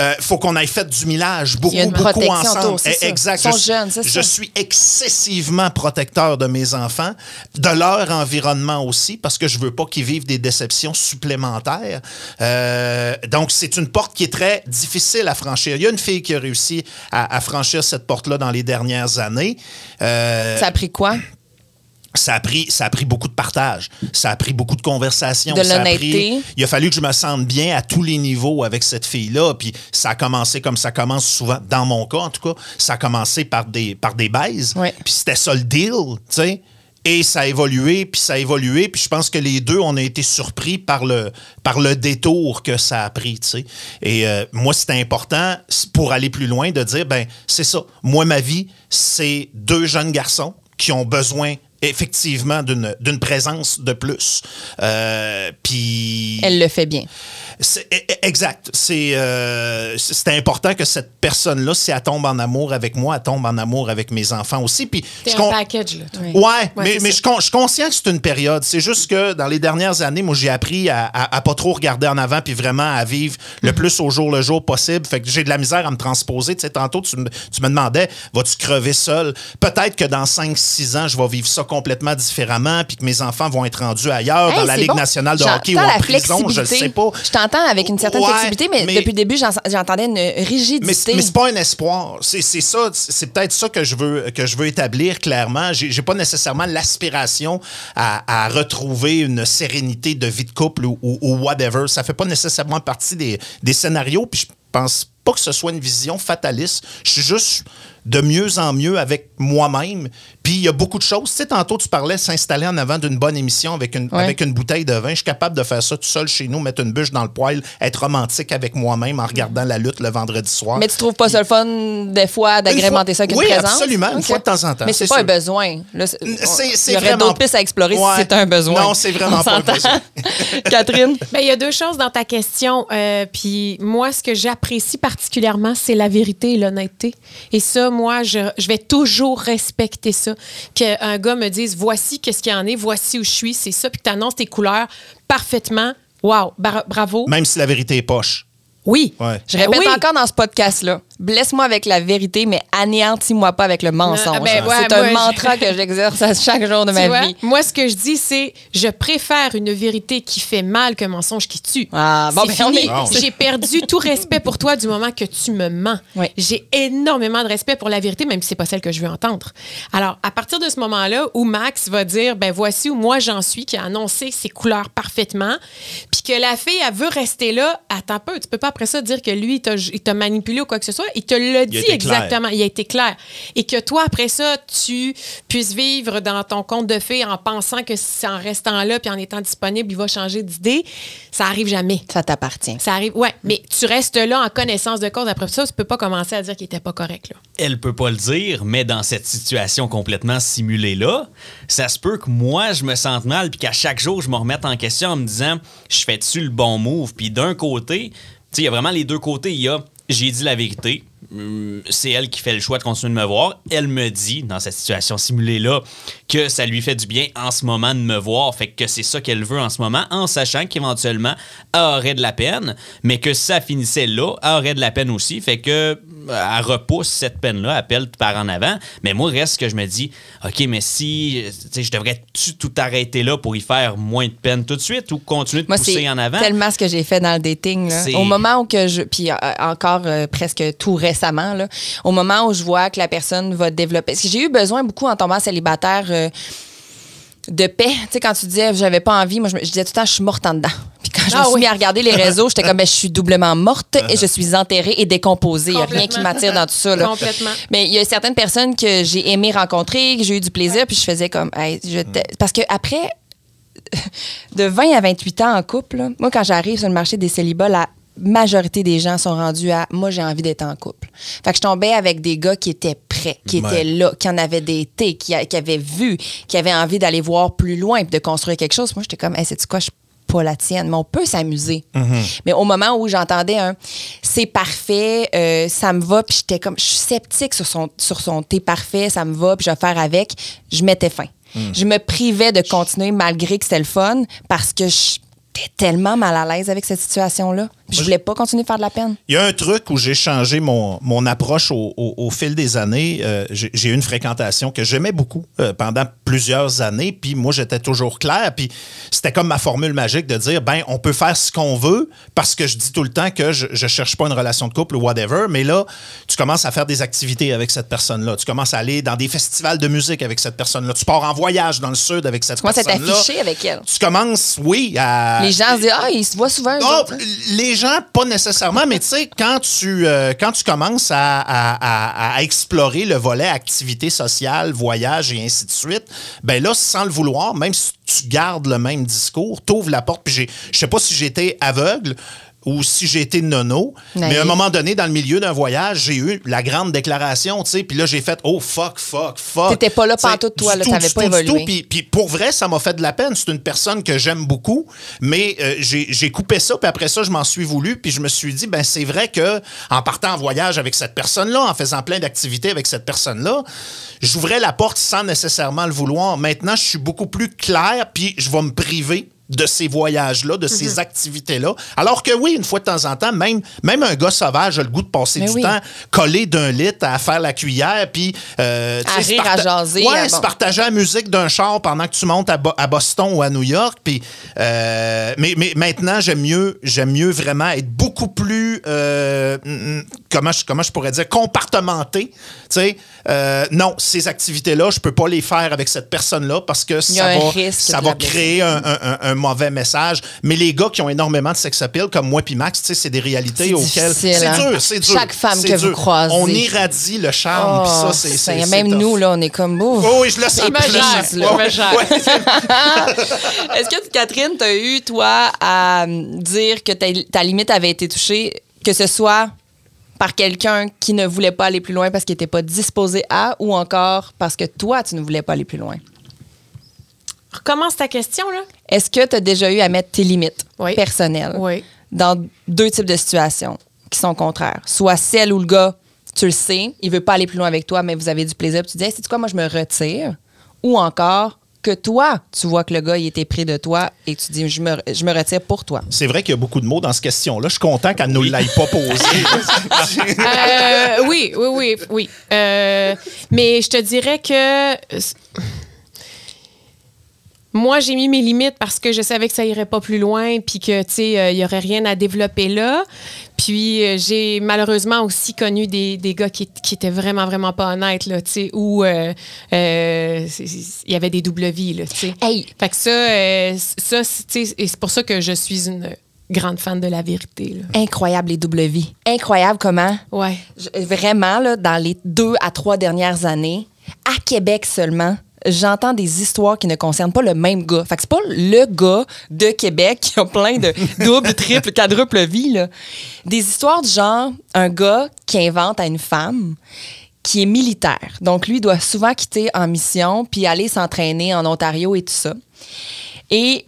euh, faut qu'on aille fait du millage, beaucoup, beaucoup ensemble.
c'est
Eh. Exact.
Sont
je,
jeunes,
je
ça.
suis excessivement protecteur de mes enfants, de leur environnement aussi, parce que je veux pas qu'ils vivent des déceptions supplémentaires. Euh, donc, c'est une porte qui est très difficile à franchir. Il y a une fille qui a réussi à, à franchir cette porte-là dans les dernières années. Euh,
Ça a pris quoi?
Ça a pris ça a pris beaucoup de partage ça a pris beaucoup de conversations
De l'honnêteté.
il a fallu que je me sente bien à tous les niveaux avec cette fille là puis ça a commencé comme ça commence souvent dans mon cas en tout cas ça a commencé par des par des baises
Ouais.
puis c'était ça le deal tu sais et ça a évolué, puis ça a évolué, puis je pense que les deux, on a été surpris par le, par le détour que ça a pris, tu sais. Et euh, moi, c'était important, pour aller plus loin, de dire, ben c'est ça. Moi, ma vie, c'est deux jeunes garçons qui ont besoin effectivement d'une d'une présence de plus. Euh, puis...
Elle le fait bien.
E- e- Exact. C'est euh, important que cette personne-là, si elle tombe en amour avec moi, elle tombe en amour avec mes enfants aussi. Puis
T'es
je
un package, là. toi.
Oui.
Ouais,
Ouais,
mais, mais je, con- je suis conscient que c'est une période. C'est juste que dans les dernières années, moi, j'ai appris à, à, à pas trop regarder en avant puis vraiment à vivre le
Mm-hmm.
plus au jour le jour possible. Fait que j'ai de la misère à me transposer. Tu sais, tantôt, tu me, tu me demandais, vas-tu crever seul? Peut-être que dans 5-6 ans, je vais vivre ça complètement différemment puis que mes enfants vont être rendus ailleurs,
Hey,
dans la Ligue
bon.
nationale de hockey ou en prison, je le sais pas.
Je t'entends avec une certaine
Ouais,
flexibilité, mais,
mais-
depuis le début, j'en- j'entendais une rigidité.
Mais, mais c'est pas un espoir. C'est ça, c'est peut-être ça que je veux que je veux établir clairement. J'ai j'ai pas nécessairement l'aspiration à, à retrouver une sérénité de vie de couple ou, ou- ou whatever. Ça fait pas nécessairement partie des, des scénarios. Puis je pense pas que ce soit une vision fataliste. Je suis juste de mieux en mieux avec moi-même. Puis il y a beaucoup de choses. Tu sais, tantôt, tu parlais s'installer en avant d'une bonne émission avec une,
Ouais.
avec une bouteille de vin. Je suis capable de faire ça tout seul chez nous, mettre une bûche dans le poêle, être romantique avec moi-même en regardant la lutte le vendredi soir.
Mais tu trouves pas ça le fun, des fois, d'agrémenter ça avec une
Oui,
présence?
absolument, une
Ok.
fois de temps en temps,
Mais c'est pas un besoin. C'est- il y aurait
vraiment-
d'autres pistes à explorer
Ouais.
si c'est un besoin.
Non, c'est vraiment
On
pas un besoin.
Catherine?
Ben, il y a deux choses dans ta question. euh, Puis moi, ce que j'apprécie particulièrement, c'est la vérité et l'honnêteté. Et ça, moi, je, je vais toujours respecter ça. Qu'un gars me dise voici qu'est-ce qu'il y en est, voici où je suis, c'est ça, puis que tu annonces tes couleurs parfaitement. Wow, bra- bravo.
Même si la vérité est poche.
Oui.
Ouais.
Je répète
Oui.
encore dans ce podcast-là. Blesse-moi avec la vérité, mais anéantis-moi pas avec le mensonge.
Ah, ben ouais,
c'est un
moi, je-
mantra que j'exerce à chaque jour de
Tu
ma
vois,
vie.
Moi, ce que je dis, c'est je préfère une vérité qui fait mal qu'un mensonge qui tue.
Ah, bon,
C'est
ben,
fini. J'ai perdu tout respect pour toi du moment que tu me mens.
Oui.
J'ai énormément de respect pour la vérité, même si c'est pas celle que je veux entendre. Alors, à partir de ce moment-là, où Max va dire, ben voici où moi j'en suis, qui a annoncé ses couleurs parfaitement, puis que la fille, elle veut rester là, attends un peu, tu peux pas après ça dire que lui, il t'a manipulé ou quoi que ce soit. Il te l'a dit
clair.
exactement. Il a été clair. Et que toi, après ça, tu puisses vivre dans ton compte de fées en pensant que c'est en restant là puis en étant disponible, il va changer d'idée, ça arrive jamais.
Ça t'appartient.
Ça arrive, ouais, mais tu restes là en connaissance de cause. Après ça, tu peux pas commencer à dire qu'il était pas correct, là.
Elle peut pas le dire, mais dans cette situation complètement simulée-là, ça se peut que moi, je me sente mal, puis qu'à chaque jour, je me remette en question en me disant, je fais-tu le bon move? Puis d'un côté, tu sais, il y a vraiment les deux côtés. Il y a, j'ai dit la vérité, c'est elle qui fait le choix de continuer de me voir. Elle me dit, dans cette situation simulée-là, que ça lui fait du bien en ce moment de me voir, fait que c'est ça qu'elle veut en ce moment, en sachant qu'éventuellement, elle aurait de la peine, mais que si ça finissait là, elle aurait de la peine aussi, fait que euh, elle repousse cette peine-là, elle pèle par en avant. Mais moi, reste que je me dis, OK, mais si, tu sais, je devrais-tu tout arrêter là pour y faire moins de peine tout de suite ou continuer de
Moi,
pousser en avant?
tellement ce que j'ai fait dans le dating. là. Au moment où que je... Puis euh, encore euh, presque tout récemment, là, au moment où je vois que la personne va développer... Parce que j'ai eu besoin beaucoup en tombant célibataire euh, de paix. Tu sais, quand tu disais j'avais pas envie, moi, je, me- je disais tout le temps, je suis morte en dedans. Puis quand je
Ah
me suis
oui.
mis à regarder les réseaux, j'étais comme, ben, je suis doublement morte et je suis enterrée et décomposée. Il n'y a rien qui m'attire dans tout ça. là.
Complètement.
Mais il y a certaines personnes que j'ai aimé rencontrer, que j'ai eu du plaisir, puis je faisais comme, Hey, je t'ai- parce que après, de 20 à 28 ans en couple, là, moi, quand j'arrive sur le marché des célibats, la majorité des gens sont rendus à moi, j'ai envie d'être en couple. Fait que je tombais avec des gars qui étaient prêts, qui
Ouais.
étaient là, qui en avaient d'été, qui, a- qui avaient vu, qui avaient envie d'aller voir plus loin et de construire quelque chose. Moi, j'étais comme, hey, c'est quoi, je suis pas la tienne, mais on peut s'amuser. Mais au moment où j'entendais un c'est parfait, euh, ça me va, puis j'étais comme, je suis sceptique sur son, sur son t'es parfait, ça me va, puis je vais faire avec, je mettais fin. Je me privais de continuer malgré que c'était le fun parce que j'étais tellement mal à l'aise avec cette situation-là. Puis Je voulais pas continuer de faire de la peine.
Il y a un truc où j'ai changé mon, mon approche au, au- au fil des années. Euh, j'ai eu une fréquentation que j'aimais beaucoup euh, pendant plusieurs années. Puis moi, j'étais toujours clair. Puis c'était comme ma formule magique de dire, ben, on peut faire ce qu'on veut parce que je dis tout le temps que je, je cherche pas une relation de couple ou whatever. Mais là, tu commences à faire des activités avec cette personne-là. Tu commences à aller dans des festivals de musique avec cette personne-là. Tu pars en voyage dans le sud avec cette
Tu commences à
personne-là.
t'afficher avec elle.
Tu commences, oui, à...
Les gens se disent, ah, ils se voient souvent.
Gens, pas nécessairement, mais tu sais, quand tu euh, quand tu commences à, explorer le volet activité sociale, voyage et ainsi de suite, ben là, sans le vouloir, même si tu gardes le même discours, t'ouvres la porte. Puis je sais pas si j'étais aveugle ou si j'ai été nono, mais à un moment donné, dans le milieu d'un voyage, j'ai eu la grande déclaration, tu sais, puis là, j'ai fait « Oh, fuck, fuck, fuck ».
T'étais pas là pantoute, toi, là, t'avais pas évolué.
tout. Puis, pour vrai, ça m'a fait de la peine. C'est une personne que j'aime beaucoup, mais euh, j'ai j'ai coupé ça, puis après ça, je m'en suis voulu, puis je me suis dit, ben c'est vrai que en partant en voyage avec cette personne-là, en faisant plein d'activités avec cette personne-là, j'ouvrais la porte sans nécessairement le vouloir. Maintenant, je suis beaucoup plus clair, puis je vais me priver de ces voyages-là, de
Mhm.
ces activités-là. Alors que oui, une fois de temps en temps, même, même un gars sauvage a le goût de passer
Mais
du
oui.
temps collé d'un litre à faire la cuillère, puis... euh,
À rire, à jaser,
Ouais,
à
se
bon.
partager la musique d'un char pendant que tu montes à, Bo- à Boston ou à New York. Puis, euh, mais, mais maintenant, j'aime mieux, mieux vraiment être beaucoup plus, euh, mm, mm, comment, je, comment je pourrais dire, compartementé. Tu sais, euh, non, ces activités-là, je peux pas les faire avec cette personne-là parce que ça va, ça va créer un, un- un- un mauvais message. Mais les gars qui ont énormément de sex appeal, comme moi puis Max, tu sais, c'est des réalités auxquelles... C'est
hein?
dur, c'est dur.
Chaque femme que vous croisez.
On irradie le charme, puis
Oh,
ça, c'est...
ça,
c'est-
même nous, là, on est comme beau.
Oh oui, je le sens.
Gère,
sens.
là.
Ouais, ouais.
Est-ce que, Catherine, tu as eu, toi, à euh, dire que ta, ta limite avait été touchée, que ce soit par quelqu'un qui ne voulait pas aller plus loin parce qu'il n'était pas disposé à, ou encore parce que toi, tu ne voulais pas aller plus loin?
Recommence ta question, là.
Est-ce que tu as déjà eu à mettre tes limites
Oui.
personnelles
Oui.
dans deux types de situations qui sont contraires? Soit celle où le gars, tu le sais, il veut pas aller plus loin avec toi, mais vous avez du plaisir, puis tu dis, hey, c'est quoi, moi, je me retire? Ou encore, que toi, tu vois que le gars, il était pris de toi et tu dis, je me, je me retire pour toi.
C'est vrai qu'il y a beaucoup de mots dans cette question-là. Je suis content qu'elle ne nous l'aille pas posée.
Euh, oui, oui, oui, oui. Euh, mais je te dirais que moi, j'ai mis mes limites parce que je savais que ça irait pas plus loin, puis que, tu sais, euh, il y aurait rien à développer là. Puis euh, j'ai malheureusement aussi connu des, des gars qui, qui étaient vraiment, vraiment pas honnêtes, là, tu sais, où euh, euh, il y avait des doubles vies, là, tu sais.
Hey!
Fait que ça, euh, ça c'est tu sais, et c'est pour ça que je suis une grande fan de la vérité, là.
Incroyable les doubles vies. Incroyable comment,
Ouais.
je- vraiment, là, dans les deux à trois dernières années, à Québec seulement, j'entends des histoires qui ne concernent pas le même gars. Fait que c'est pas le gars de Québec qui a plein de double, triple, quadruple vie, là. Des histoires du genre, un gars qui invente à une femme qui est militaire. Donc, lui doit souvent quitter en mission puis aller s'entraîner en Ontario et tout ça. Et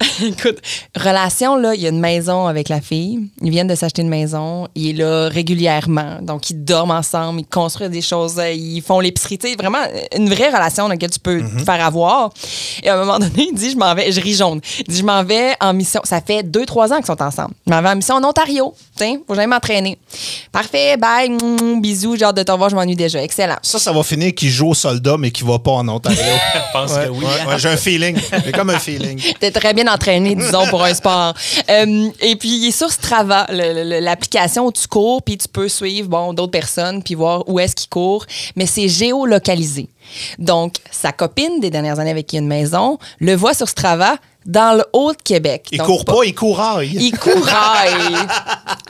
Écoute, relation, là, il y a une maison avec la fille. Ils viennent de s'acheter une maison. Il est là régulièrement. Donc, ils dorment ensemble, ils construisent des choses, euh, ils font l'épicerie. Tu sais, vraiment une vraie relation dans laquelle tu peux te faire avoir. Et à un moment donné, il dit Je m'en vais, je ris jaune. Il dit Je m'en vais en mission. Ça fait deux, trois ans qu'ils sont ensemble. Je m'en vais en mission en Ontario. Tiens, faut jamais m'entraîner. Parfait, bye, mm, bisous, j'ai hâte de te revoir, je m'ennuie déjà. Excellent.
Ça, ça va finir qu'il joue au soldat, mais qu'il va pas en Ontario.
Je pense
Ouais,
que oui.
ouais, ouais, j'ai un feeling. J'ai comme un feeling.
T'es très bien entraîné, disons, pour un sport. Euh, et puis, il est sur Strava, l'application où tu cours, puis tu peux suivre bon, d'autres personnes, puis voir où est-ce qu'ils courent. Mais c'est géolocalisé. Donc, sa copine des dernières années avec qui il a une maison le voit sur Strava dans le Haut-de-Québec.
Il
Donc,
court pas, il couraille.
il couraille.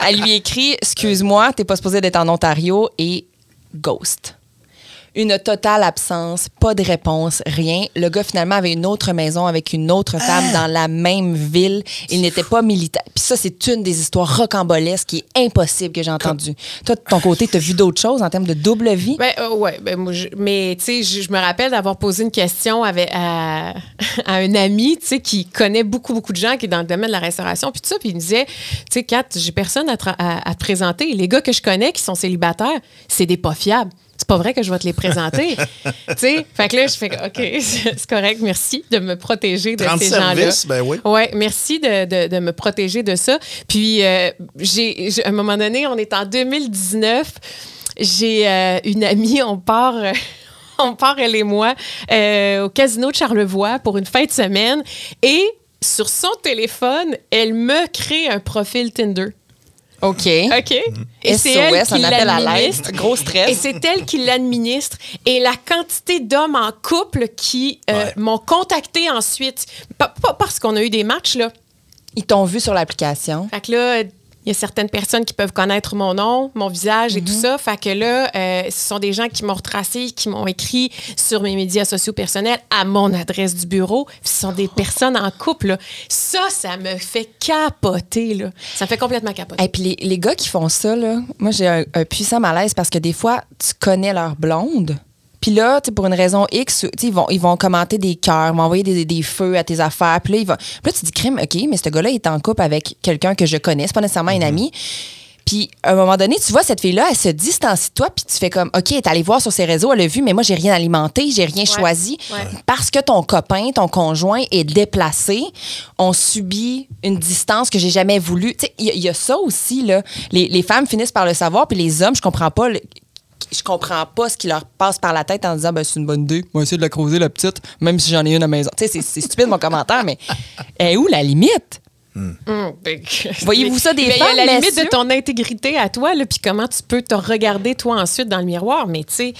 Elle lui écrit Excuse-moi, t'es pas supposé d'être en Ontario et ghost. Une totale absence, pas de réponse, rien. Le gars, finalement, avait une autre maison avec une autre femme dans la même ville. Il n'était pas militaire. Puis ça, c'est une des histoires rocambolesques qui est impossible que j'ai entendues. Toi, de ton côté, t'as vu d'autres choses en termes de double vie?
Ben, euh, ouais, ben, moi, je- mais tu sais, je, je me rappelle d'avoir posé une question avec, à, à un ami, tu sais, qui connaît beaucoup, beaucoup de gens, qui est dans le domaine de la restauration, puis tout ça, puis il me disait, tu sais, Kat, j'ai personne à- à te présenter. Les gars que je connais qui sont célibataires, c'est des pas fiables. C'est pas vrai que je vais te les présenter. tu sais, fait que là, je fais, OK, c'est correct, merci de me protéger de ces gens-là.
ben oui.
Oui, merci de, de- de me protéger de ça. Puis, euh, j'ai, à un moment donné, on est en 2019. J'ai euh, une amie, on part. euh, On part, elle et moi, euh, au casino de Charlevoix pour une fin de semaine. Et sur son téléphone, elle me crée un profil Tinder.
OK.
OK? Et c'est elle qui
on appelle à
l'administre.
Gros
Et
stress.
c'est elle qui l'administre. Et la quantité d'hommes en couple qui euh,
Ouais.
m'ont contacté ensuite, pas, pas parce qu'on a eu des matchs, là,
Ils t'ont vu sur l'application.
fait que là, il y a certaines personnes qui peuvent connaître mon nom, mon visage et tout ça. Fait que là, euh, ce sont des gens qui m'ont retracé, qui m'ont écrit sur mes médias sociaux personnels à mon adresse du bureau. Ce sont des personnes en couple. là. Ça, ça me fait capoter. Là. Ça me fait complètement capoter.
Et puis les, les gars qui font ça, là, moi, j'ai un, un puissant malaise parce que des fois, tu connais leur blonde. Puis là, tu sais, pour une raison X, tu sais, ils vont, ils vont commenter des cœurs, ils vont envoyer des, des feux à tes affaires. Puis là, ils vont- puis là, tu dis, crime, OK, mais ce gars-là est en couple avec quelqu'un que je connais, c'est pas nécessairement une amie. Puis, à un moment donné, tu vois, cette fille-là, elle se distancie de toi, puis tu fais comme, OK, elle est allée voir sur ses réseaux, elle a vu, mais moi, j'ai rien alimenté, j'ai rien choisi.
Ouais.
Parce que ton copain, ton conjoint est déplacé, on subit une distance que j'ai jamais voulu. Tu sais, il y, y a ça aussi, là. Les, les femmes finissent par le savoir, puis les hommes, je comprends pas. Je comprends pas ce qui leur passe par la tête en disant ben, c'est une bonne idée, on va essayer de la creuser la petite, même si j'en ai une à la maison. Tu sais, c'est- stupide mon commentaire, mais est où la limite?
Hum, ben,
Voyez-vous ça des femmes,
y a la limite
messieurs?
de ton intégrité à toi, puis comment tu peux te regarder toi ensuite dans le miroir. Mais tu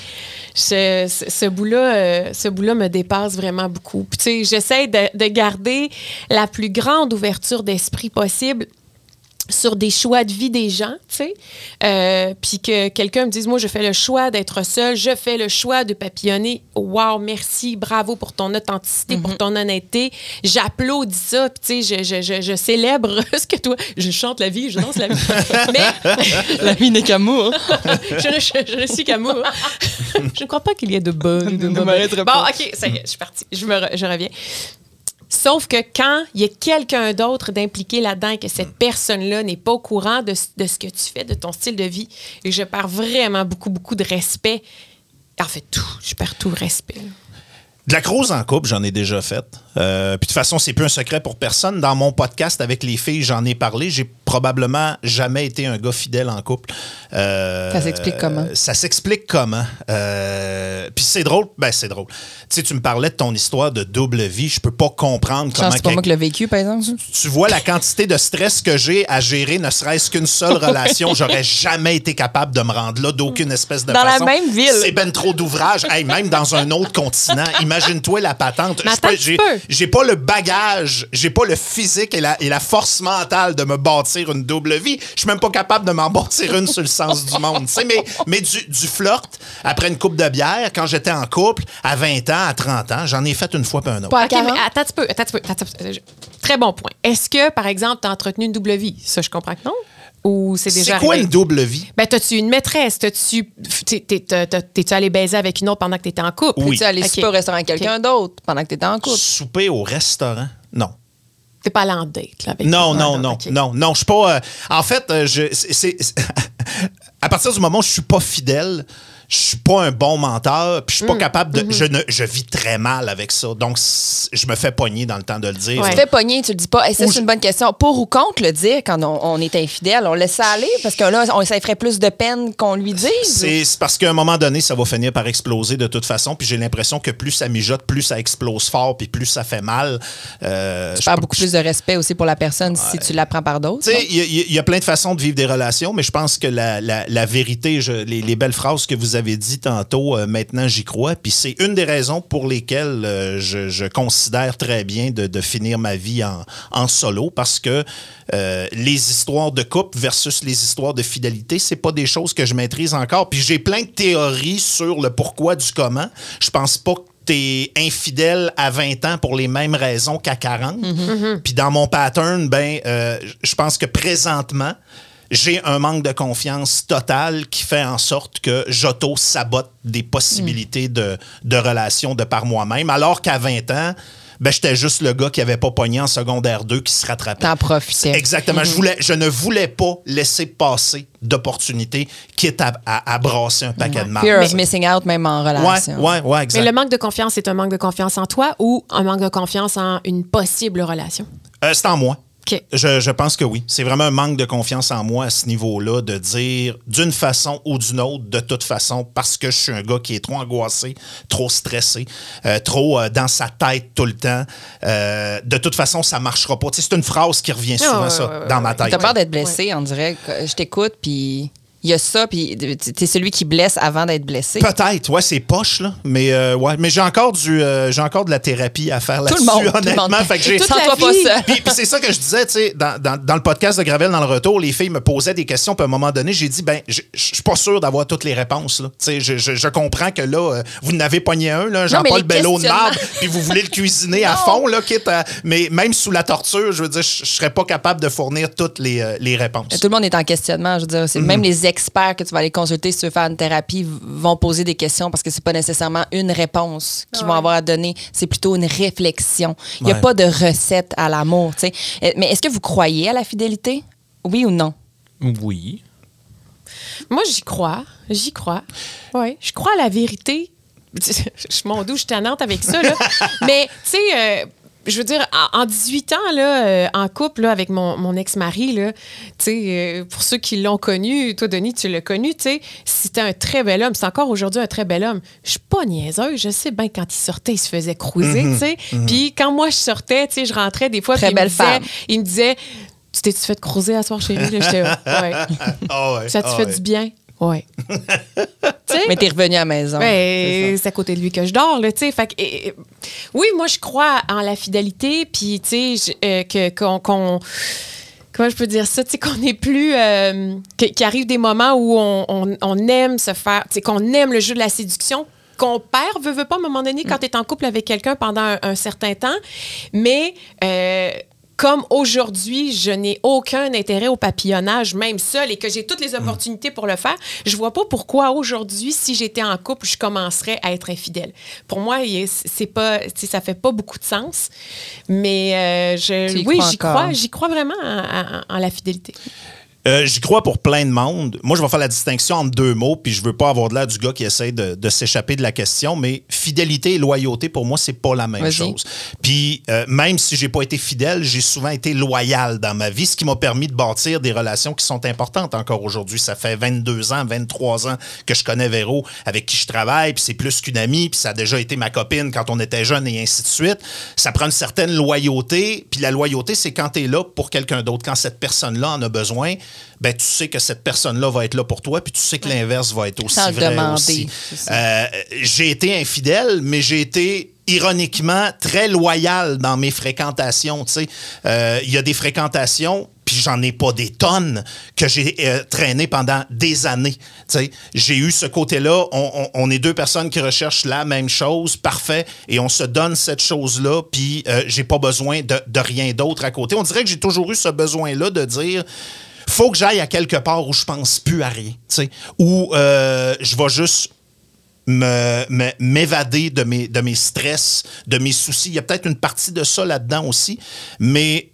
sais, ce, bout-là, euh, ce bout-là me dépasse vraiment beaucoup. Puis tu sais, j'essaie de, de garder la plus grande ouverture d'esprit possible sur des choix de vie des gens, tu sais. Euh, Puis que quelqu'un me dise, moi, je fais le choix d'être seul, je fais le choix de papillonner. Wow, merci, bravo pour ton authenticité, pour ton honnêteté. J'applaudis ça, puis tu sais, je, je, je, je célèbre ce que toi... Je chante la vie, je danse la vie. Mais
La vie n'est qu'amour.
je, ne- je- je ne suis qu'amour. je ne crois pas qu'il y ait de bonnes ou de mauvaises.
m'arrêterai
Bon. OK, ça y est, je suis partie. Je, me re- je reviens. Sauf que quand il y a quelqu'un d'autre d'impliqué là-dedans et que cette personne-là n'est pas au courant de, ce- de ce que tu fais, de ton style de vie, et je perds vraiment beaucoup, beaucoup de respect. En fait, tout. Je perds tout respect. là.
De la crouse en couple, j'en ai déjà fait. Euh, puis de toute façon, c'est plus un secret pour personne. Dans mon podcast avec les filles, j'en ai parlé. J'ai probablement jamais été un gars fidèle en couple. Euh,
Ça s'explique comment?
Ça s'explique comment? Euh, puis c'est drôle. Ben, c'est drôle. Tu sais, tu me parlais de ton histoire de double vie. Je peux pas comprendre comment...
C'est pas moi qui l'ai vécu, par exemple.
tu vois la quantité de stress que j'ai à gérer, ne serait-ce qu'une seule relation. J'aurais jamais été capable de me rendre là d'aucune espèce de
Dans la
façon.
même ville.
C'est ben trop d'ouvrages. Hey, même dans un autre continent. Imagine-toi la patente. J'ai
peu.
j'ai pas le bagage, j'ai pas le physique et la, et la force mentale de me bâtir une double vie. Je suis même pas capable de m'en bâtir une sur le sens du monde. Mais mais du, du flirt, après une coupe de bière, quand j'étais en couple, à 20 ans, à 30 ans, j'en ai fait une fois puis un autre.
Pas
mais
40?
attends un petit peu, attends un petit peu, attends un petit peu. Très bon point. Est-ce que, par exemple, tu as entretenu une double vie? Ça, je comprends que non. Ou c'est déjà
C'est quoi une double vie?
Ben, t'as-tu une maîtresse? T'as-tu. t'es- t'es- t'as- t'as- T'es-tu allé baiser avec une autre pendant que t'étais en couple?
Oui.
Tu allé
Ok.
souper au restaurant avec quelqu'un d'autre pendant que tu étais en couple?
Souper au restaurant? Non.
T'es pas allé en date, là, avec
Non, non, non, non, non. Je suis pas. euh, en fait, euh, je, c'est, c'est- à partir du moment où je suis pas fidèle, je suis pas un bon menteur, puis je suis
Mm.
pas capable
Mm-hmm.
de. je, ne, je vis très mal avec ça. Donc, je me fais pogner dans le temps de le dire.
Ouais.
Tu te fais pogner, tu le dis pas. Et ça, c'est
je-
une bonne question. Pour ou contre le dire quand on, on est infidèle? On laisse ça aller parce que là, on, ça ferait plus de peine qu'on lui dise?
C'est parce qu'à un moment donné, ça va finir par exploser de toute façon. Puis j'ai l'impression que plus ça mijote, plus ça explose fort, puis plus ça fait mal. Euh,
Tu
je
perds beaucoup plus de respect aussi pour la personne si tu l'apprends par d'autres.
Tu sais, il y, a- y plein de façons de vivre des relations, mais je pense que la, la- la vérité, je- les, les belles phrases que vous avez dit tantôt, euh, maintenant j'y crois. Puis c'est une des raisons pour lesquelles euh, je, je considère très bien de, de finir ma vie en, en solo, parce que euh, les histoires de couple versus les histoires de fidélité, c'est pas des choses que je maîtrise encore. Puis j'ai plein de théories sur le pourquoi du comment. Je pense pas que t'es infidèle à 20 ans pour les mêmes raisons qu'à 40. Puis dans mon pattern, ben, je pense que présentement, j'ai un manque de confiance total qui fait en sorte que j'auto-sabote des possibilités de, de relations de par moi-même, alors qu'à 20 ans, ben, j'étais juste le gars qui avait pas pogné en secondaire 2 qui se rattrapait.
T'en profitais.
Exactement. je, voulais, je ne voulais pas laisser passer d'opportunités, quitte à, à- à brasser un paquet de marques.
Fear of missing out, même en relation.
Ouais, ouais, ouais, exact.
Mais le manque de confiance, c'est un manque de confiance en toi ou un manque de confiance en une possible relation?
Euh, c'est en moi. Je, je pense que oui. C'est vraiment un manque de confiance en moi à ce niveau-là de dire d'une façon ou d'une autre, de toute façon, parce que je suis un gars qui est trop angoissé, trop stressé, euh, trop euh, dans sa tête tout le temps. euh, de toute façon, ça marchera pas. Tu sais, c'est une phrase qui revient souvent,
ouais,
ça,
ouais, ouais,
dans ma tête.
T'as peur d'être blessé, on dirait. que Je t'écoute, puis il y a ça, puis t'es celui qui blesse avant d'être blessé.
Peut-être, ouais, c'est poche, là. Mais, euh, ouais. mais j'ai encore, du, euh, j'ai encore de la thérapie à faire
Tout
là-dessus,
le monde, tout le
honnêtement.
monde.
Fait que j'ai-
Toute
Sens-toi
la
pas
vie.
seul.
Puis, puis c'est ça que je disais, tu sais, dans, dans- dans le podcast de Gravel dans le retour, les filles me posaient des questions, puis à un moment donné, j'ai dit, ben, je je suis pas sûr d'avoir toutes les réponses, là. Tu sais, je, je- je comprends que là, euh, vous n'avez pogné un, là, Jean-Paul Bello de marde, puis vous voulez le cuisiner à fond, là, quitte à- Mais même sous la torture, je veux dire, je serais pas capable de fournir toutes les, euh, les réponses.
Tout le monde est en questionnement. Je veux dire, c'est
Mhm.
même les experts que tu vas aller consulter si tu veux faire une thérapie vont poser des questions parce que c'est pas nécessairement une réponse qu'ils vont avoir à donner. C'est plutôt une réflexion. Il n'y a
Ouais.
pas de recette à l'amour. tu sais. Euh, Mais est-ce que vous croyez à la fidélité? Oui ou non?
Oui.
Moi, j'y crois. J'y crois. Oui. Je crois à la vérité. Je mon doux, je suis tannante avec ça, là. Mais, tu sais, euh, je veux dire, en, en 18 ans, là, euh, en couple là, avec mon, mon ex-mari, là, tu sais, euh, pour ceux qui l'ont connu, toi, Denis, tu l'as connu, tu sais, c'était un très bel homme. C'est encore aujourd'hui un très bel homme. Je suis pas niaiseuse. Je sais bien quand il sortait, il se faisait cruiser, tu sais. Puis quand moi, je sortais, tu sais, je rentrais des fois,
Très
puis il me disait-
femme.
Il me disait, tu t'es-tu fait cruiser à soir, chérie? Là, j'étais, ouais.
Ah ouais,
Ça te
ah
fait
ouais.
du bien? Sais?
Mais t'es revenu à la maison.
Ben,
C'est
à côté de lui que je dors, là, tu sais. Fait que, et- oui, moi, je crois en la fidélité, puis, tu sais, euh, que- qu'on... qu'on- Comment je peux dire ça? Tu sais, qu'on n'est plus... euh, qu'il arrive des moments où on, on- on aime se faire... Tu sais, qu'on aime le jeu de la séduction, qu'on perd, veut, veut pas, à un moment donné, quand tu es en couple avec quelqu'un pendant un, un certain temps. Mais... euh, comme aujourd'hui, je n'ai aucun intérêt au papillonnage, même seul, et que j'ai toutes les opportunités pour le faire, je vois pas pourquoi aujourd'hui, si j'étais en couple, je commencerais à être infidèle. Pour moi, c'est pas, ça fait pas beaucoup de sens, mais euh, je, oui, j'y crois, j'y crois vraiment en, en- en la fidélité.
Euh, J'y crois pour plein de monde. Moi, je vais faire la distinction entre deux mots, puis je veux pas avoir de l'air du gars qui essaie de, de s'échapper de la question, mais fidélité et loyauté, pour moi, c'est pas la même chose. Puis euh, même si j'ai pas été fidèle, j'ai souvent été loyal dans ma vie, ce qui m'a permis de bâtir des relations qui sont importantes encore aujourd'hui. Ça fait 22 ans, 23 ans que je connais Véro, avec qui je travaille, puis c'est plus qu'une amie, puis ça a déjà été ma copine quand on était jeune et ainsi de suite. Ça prend une certaine loyauté, puis la loyauté, c'est quand tu es là pour quelqu'un d'autre. Quand cette personne-là en a besoin, ben tu sais que cette personne-là va être là pour toi, puis tu sais que l'inverse va être aussi
Sans
vrai
demander,
aussi. Euh, j'ai été infidèle, mais j'ai été ironiquement très loyal dans mes fréquentations. tu sais. Euh, Il y a des fréquentations, puis j'en ai pas des tonnes, que j'ai euh, traîné pendant des années. tu sais. J'ai eu ce côté-là. On, on- on est deux personnes qui recherchent la même chose, parfait, et on se donne cette chose-là, puis euh, j'ai pas besoin de, de rien d'autre à côté. On dirait que j'ai toujours eu ce besoin-là de dire faut que j'aille à quelque part où je pense plus à rien, où euh, je vais juste me- me- m'évader de mes, de mes stress, de mes soucis. Il y a peut-être une partie de ça là-dedans aussi, mais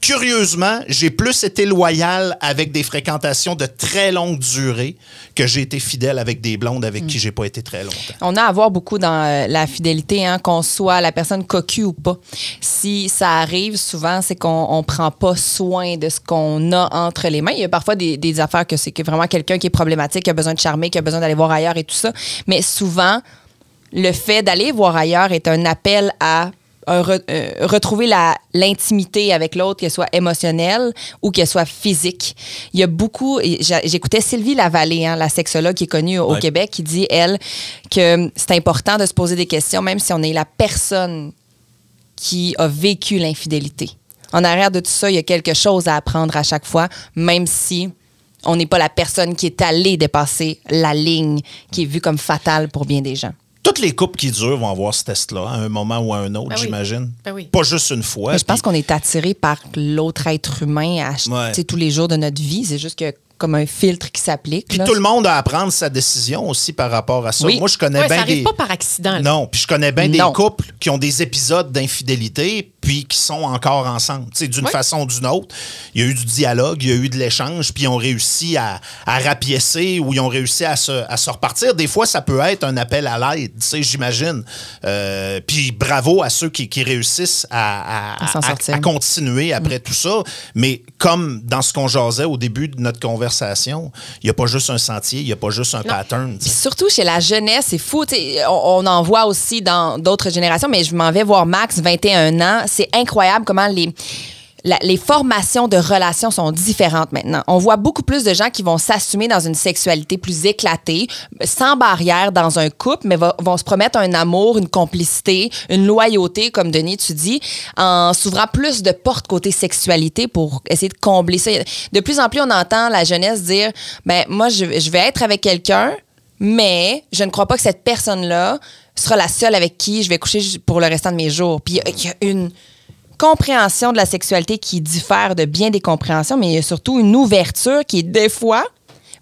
curieusement, j'ai plus été loyal avec des fréquentations de très longue durée que j'ai été fidèle avec des blondes avec qui j'ai pas été très longtemps.
On a à voir beaucoup dans euh, la fidélité, hein, qu'on soit la personne cocu ou pas. Si ça arrive, souvent, c'est qu'on on prend pas soin de ce qu'on a entre les mains. Il y a parfois des, des affaires que c'est que vraiment quelqu'un qui est problématique, qui a besoin de charmer, qui a besoin d'aller voir ailleurs et tout ça. Mais souvent, le fait d'aller voir ailleurs est un appel à un re- euh, retrouver la- l'intimité avec l'autre, qu'elle soit émotionnelle ou qu'elle soit physique. Il y a beaucoup, j'écoutais Sylvie Lavallée, hein, la sexologue qui est connue au
Ouais.
Québec, qui dit, elle, que c'est important de se poser des questions, même si on est la personne qui a vécu l'infidélité. En arrière de tout ça, il y a quelque chose à apprendre à chaque fois, même si on n'est pas la personne qui est allée dépasser la ligne qui est vue comme fatale pour bien des gens.
Toutes les couples qui durent vont avoir ce test-là à un moment ou à un autre,
Ben oui.
j'imagine.
Ben oui.
Pas juste une fois.
Mais je pense
puis-
qu'on est attiré par l'autre être humain à,
Ouais.
tous les jours de notre vie. C'est juste que comme un filtre qui s'applique.
Puis
là.
tout le monde a à prendre sa décision aussi par rapport à ça.
Oui.
Moi, je connais
Ouais,
bien
ça arrive
des...
pas par accident. là.
Non, puis je connais bien des couples qui ont des épisodes d'infidélité puis qui sont encore ensemble. Tu sais, d'une façon ou d'une autre, il y a eu du dialogue, il y a eu de l'échange, puis ils ont réussi à, à rapiécer ou ils ont réussi à se, à se repartir. Des fois, ça peut être un appel à l'aide, tu sais, j'imagine. Euh, puis bravo à ceux qui, qui réussissent à, à- continuer après tout ça. Mais comme dans ce qu'on jasait au début de notre conversation, il n'y a pas juste un sentier, il n'y a pas juste un pattern.
surtout chez la jeunesse, c'est fou. On, on en voit aussi dans d'autres générations, mais je m'en vais voir Max, 21 ans. C'est incroyable comment les. les formations de relations sont différentes maintenant. On voit beaucoup plus de gens qui vont s'assumer dans une sexualité plus éclatée, sans barrière dans un couple, mais vont se promettre un amour, une complicité, une loyauté, comme Denis, tu dis, en s'ouvrant plus de portes côté sexualité pour essayer de combler ça. De plus en plus, on entend la jeunesse dire, ben moi, je vais être avec quelqu'un, mais je ne crois pas que cette personne-là sera la seule avec qui je vais coucher pour le restant de mes jours. Puis il y a- il y, a une compréhension de la sexualité qui diffère de bien des compréhensions, mais il y a surtout une ouverture qui, des fois,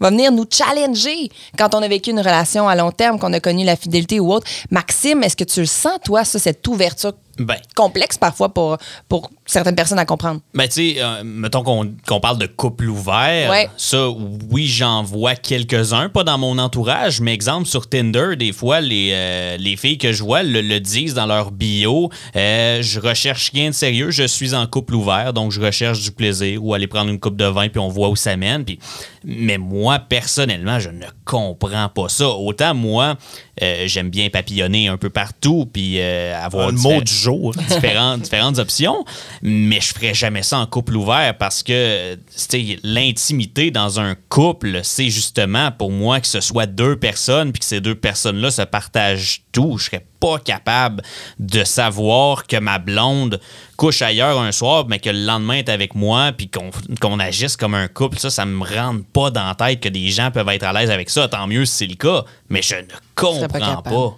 va venir nous challenger quand on a vécu une relation à long terme, qu'on a connu la fidélité ou autre. Maxime, est-ce que tu le sens, toi, ça, cette ouverture
Ben,
complexe parfois pour, pour certaines personnes à comprendre?
Ben, tu sais, euh, mettons qu'on qu'on parle de couple ouvert.
Ouais.
Ça, oui, j'en vois quelques-uns, pas dans mon entourage, mais exemple, sur Tinder, des fois, les, euh, les filles que je vois le, le disent dans leur bio. euh, je recherche rien de sérieux, je suis en couple ouvert, donc je recherche du plaisir ou aller prendre une coupe de vin, puis on voit où ça mène. Puis, mais moi, personnellement, je ne comprends pas ça. Autant, moi, euh, j'aime bien papillonner un peu partout, puis euh, avoir
Le
diffé-
mot du jour.
différentes, différentes options, mais je ferais jamais ça en couple ouvert parce que l'intimité dans un couple, c'est justement pour moi que ce soit deux personnes puis que ces deux personnes-là se partagent tout. Je serais pas capable de savoir que ma blonde couche ailleurs un soir, mais que le lendemain est avec moi puis qu'on qu'on agisse comme un couple. Ça, ça me rentre pas dans la tête que des gens peuvent être à l'aise avec ça. Tant mieux si c'est le cas, mais je ne
pas
comprends
capable.
pas.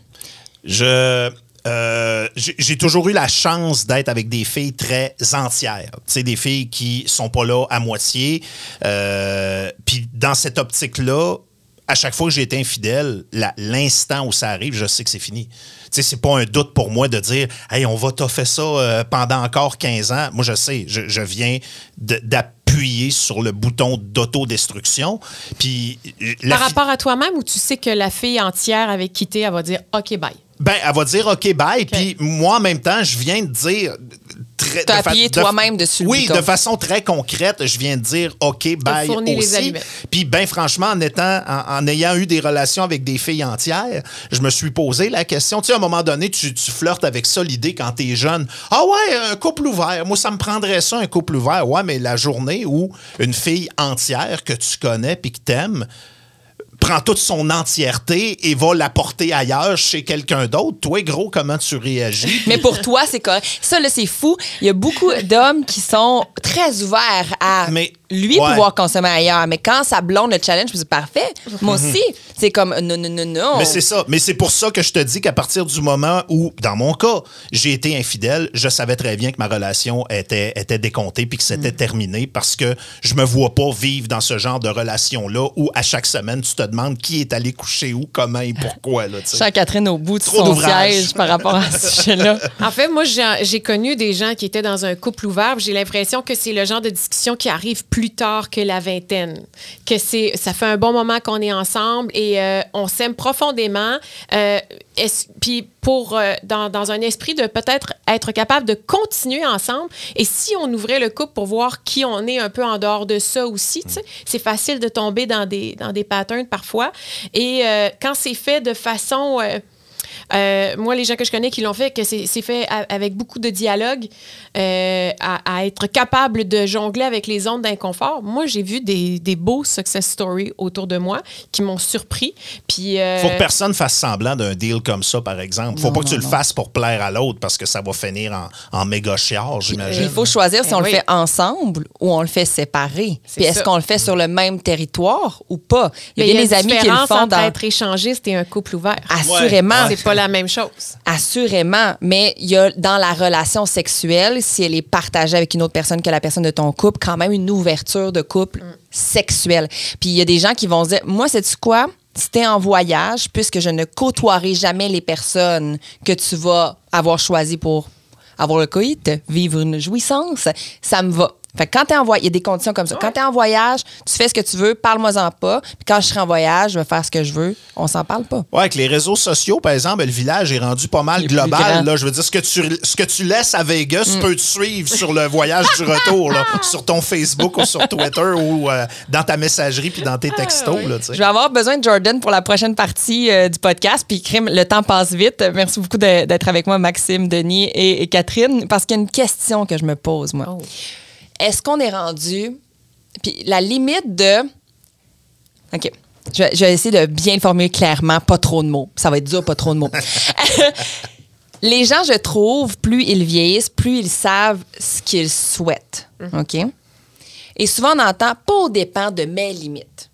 Je. Euh, j'ai toujours eu la chance d'être avec des filles très entières. Tu sais, des filles qui sont pas là à moitié. Euh, Puis dans cette optique-là, à chaque fois que j'ai été infidèle, l'instant où ça arrive, je sais que c'est fini. Tu sais, c'est pas un doute pour moi de dire, hey, on va t'offrir ça euh, pendant encore 15 ans. Moi, je sais, je, je viens d'appuyer appuyer sur le bouton d'autodestruction. Puis
Par rapport à toi-même, ou tu sais que la fille entière avec qui t'es, elle va dire OK, bye?
Ben, elle va dire OK, bye. Puis moi, en même temps, je viens de dire. Très,
T'as
de
appuyé
de-
toi-même dessus
Oui, de façon très concrète, je viens de dire OK, bye. aussi. Puis, ben, franchement, en, étant, en, en ayant eu des relations avec des filles entières, je me suis posé la question. Tu sais, à un moment donné, tu, tu flirtes avec ça, l'idée quand t'es jeune. Ah ouais, un couple ouvert. Moi, ça me prendrait ça, un couple ouvert. Ouais, mais la journée où une fille entière que tu connais puis que t'aimes prend toute son entièreté et va la porter ailleurs chez quelqu'un d'autre. Toi, gros, comment tu réagis?
Mais pour toi, c'est correct. Ça, là, c'est fou. Il y a beaucoup d'hommes qui sont très ouverts à
Mais-
lui
ouais.
pouvoir consommer ailleurs. Mais quand ça blonde le challenge, c'est parfait. Moi aussi, c'est comme non, non, non, non.
Mais c'est ça. Mais c'est pour ça que je te dis qu'à partir du moment où, dans mon cas, j'ai été infidèle, je savais très bien que ma relation était, était décomptée puis que c'était terminé parce que je me vois pas vivre dans ce genre de relation-là où à chaque semaine, tu te demandes qui est allé coucher où, comment et pourquoi. Là,
Catherine au bout de
Trop
son siège par rapport à ce sujet-là.
En fait, moi, j'ai connu des gens qui étaient dans un couple ouvert. puis J'ai l'impression que c'est le genre de discussion qui arrive plus tard que la vingtaine. Que c'est, ça fait un bon moment qu'on est ensemble et euh, on s'aime profondément. Euh, Puis pour euh, dans, dans un esprit de peut-être être capable de continuer ensemble. Et si on ouvrait le couple pour voir qui on est un peu en dehors de ça aussi, sais, c'est facile de tomber dans des dans des patterns parfois. Et euh, quand c'est fait de façon euh, moi, les gens que je connais qui l'ont fait, que c'est fait a- avec beaucoup de dialogue, euh, à, à être capable de jongler avec les ondes d'inconfort. Moi, j'ai vu des, des beaux success stories autour de moi qui m'ont surpris. Puis, euh,
Faut que personne fasse semblant d'un deal comme ça, par exemple. Faut pas que tu le fasses pour plaire à l'autre parce que ça va finir en, en méga chiard, j'imagine.
Il faut choisir si
Eh
on
oui.
le fait ensemble ou on le fait séparé. Puis est-ce qu'on le fait sur le même territoire ou pas? Il y a des amis qui le font dans...
être échangiste et un couple ouvert.
Assurément.
C'est pas la même chose.
Assurément, mais il y a dans la relation sexuelle, si elle est partagée avec une autre personne que la personne de ton couple, quand même une ouverture de couple sexuelle. Puis il y a des gens qui vont se dire, moi, c'est quoi? Si t'es en voyage, puisque je ne côtoierai jamais les personnes que tu vas avoir choisies pour avoir le coït, vivre une jouissance, ça me va. Fait que quand t'es en voyage, il y a des conditions comme ça. Quand t'es en voyage, tu fais ce que tu veux, parle-moi-en pas. Puis quand je serai en voyage, je vais faire ce que je veux. On s'en parle pas.
Ouais, avec les réseaux sociaux, par exemple, le village est rendu pas mal global. Là. Je veux dire, ce que tu, ce que tu laisses à Vegas
Mm.
peut te suivre sur le voyage du retour, là, sur ton Facebook ou sur Twitter ou euh, dans ta messagerie puis dans tes textos. tu sais.
Je vais avoir besoin de Jordan pour la prochaine partie euh, du podcast. Puis, crime, le temps passe vite. Merci beaucoup d'être avec moi, Maxime, Denis et, et Catherine, parce qu'il y a une question que je me pose, moi.
Oh.
Est-ce qu'on est rendu. Puis, la limite de. OK. Je vais, je vais essayer de bien le formuler clairement, pas trop de mots. Ça va être dur, pas trop de mots. Les gens, je trouve, plus ils vieillissent, plus ils savent ce qu'ils souhaitent. OK? Et souvent, on entend pas au dépend de mes limites.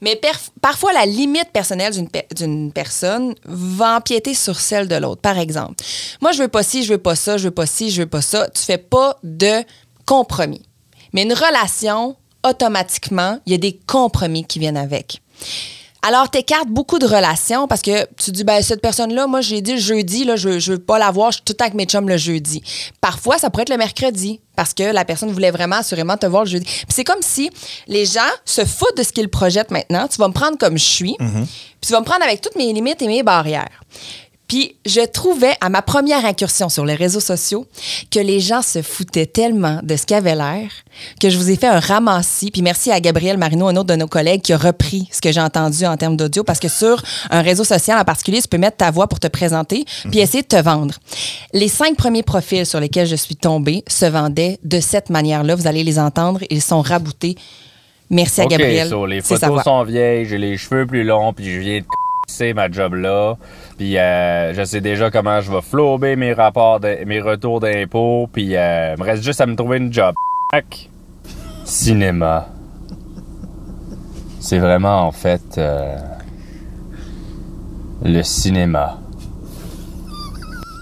Mais parfois, la limite personnelle d'une pe- d'une personne va empiéter sur celle de l'autre. Par exemple, moi, je veux pas ci, je veux pas ça, je veux pas ci, je veux pas ça. Tu fais pas de compromis. Mais une relation, automatiquement, il y a des compromis qui viennent avec. Alors, tu écartes beaucoup de relations parce que tu dis, ben, cette personne-là, moi, j'ai dit le jeudi, là, je, je veux pas la voir, je suis tout le temps avec mes chums le jeudi. Parfois, ça pourrait être le mercredi parce que la personne voulait vraiment, assurément te voir le jeudi. Puis c'est comme si les gens se foutent de ce qu'ils projettent maintenant. Tu vas me prendre comme je suis, puis tu vas me prendre avec toutes mes limites et mes barrières. Puis je trouvais à ma première incursion sur les réseaux sociaux que les gens se foutaient tellement de ce qu'avait l'air que je vous ai fait un ramassis. Puis merci à Gabriel Marino, un autre de nos collègues, qui a repris ce que j'ai entendu en termes d'audio parce que sur un réseau social en particulier, tu peux mettre ta voix pour te présenter puis essayer de te vendre. Les cinq premiers profils sur lesquels je suis tombée se vendaient de cette manière-là. Vous allez les entendre. Ils sont raboutés. Merci à Gabriel.
so, les photos sont vieilles, j'ai les cheveux plus longs, puis je viens de c'est ma job là. Puis euh, je sais déjà comment je vais flober mes rapports, mes retours d'impôts. Puis euh, il me reste juste à me trouver une job. Cinéma. C'est vraiment en fait euh, le cinéma.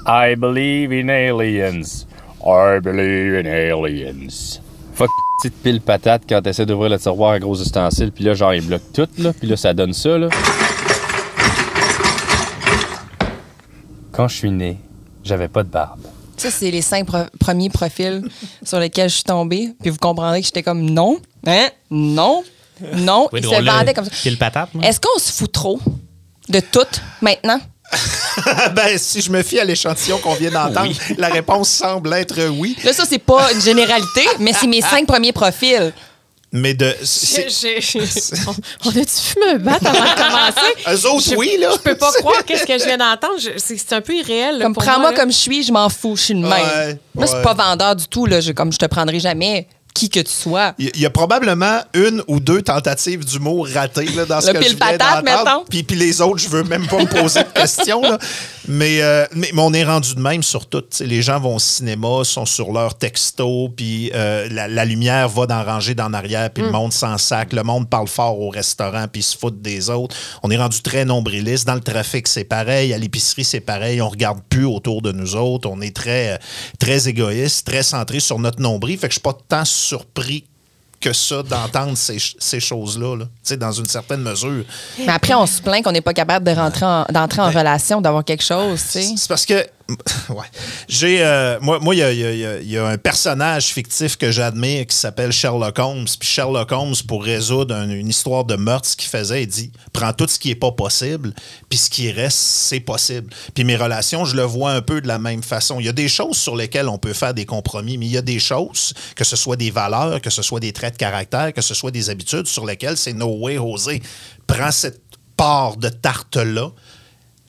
I believe in aliens. I believe in aliens. Fuck petite pile patate quand t'essaies d'ouvrir le tiroir à gros ustensiles, puis là, genre, il bloque tout, là, puis là, ça donne ça, là. Quand je suis né, j'avais pas de barbe.
Ça, c'est les cinq pro- premiers profils sur lesquels je suis tombée. Puis vous comprendrez que j'étais comme non, hein, non, non.
Oui,
Ils se vendaient comme ça.
Quelle patate, moi.
Est-ce qu'on se fout trop de tout maintenant?
ben, si je me fie à l'échantillon qu'on vient d'entendre, la réponse semble être oui.
Là, ça, c'est pas une généralité, mais c'est mes cinq premiers profils.
Mais de. c'est-
J'ai- j'ai- on on a-tu fumé un bat avant de commencer?
Eux autres,
Je-
oui, là.
Je peux pas croire qu'est-ce que je viens d'entendre. Je- C'est c'est un peu irréel. là,
Comme prends-moi comme je suis, je m'en fous, je suis même.
Ouais,
Moi, c'est
ouais.
pas vendeur du tout, là. Je, comme je te prendrai jamais qui que tu sois.
Il y a probablement une ou deux tentatives d'humour ratées là, dans ce
Le
que je
pile
viens
patate,
d'entendre.
mettons.
Puis, puis les autres, je veux même pas me poser de questions. là. Mais, euh, mais, mais on est rendu de même sur tout. Les gens vont au cinéma, sont sur leur texto, puis euh, la, la lumière va dans ranger dans arrière,
Mm.
puis le monde s'en sac. Le monde parle fort au restaurant, puis se foutent des autres. On est rendu très nombriliste. Dans le trafic, c'est pareil. À l'épicerie, c'est pareil. On regarde plus autour de nous autres. On est très, euh, très égoïste, très centré sur notre nombril. Fait que je suis pas tant surpris que ça d'entendre ces, ces choses-là, là. Dans une certaine mesure.
Mais après, on se plaint qu'on n'est pas capable de rentrer en- d'entrer en relation, d'avoir quelque chose.
C'est parce que. J'ai. moi, il y a, un personnage fictif que j'admire qui s'appelle Sherlock Holmes. Puis Sherlock Holmes, pour résoudre un- une histoire de meurtre, ce qu'il faisait, il dit prends tout ce qui est pas possible, puis ce qui reste, c'est possible. Puis mes relations, je le vois un peu de la même façon. Il y a des choses sur lesquelles on peut faire des compromis, mais il y a des choses, que ce soit des valeurs, que ce soit des traits de caractère, que ce soit des habitudes, sur lesquelles c'est no way, José. Prends cette part de tarte-là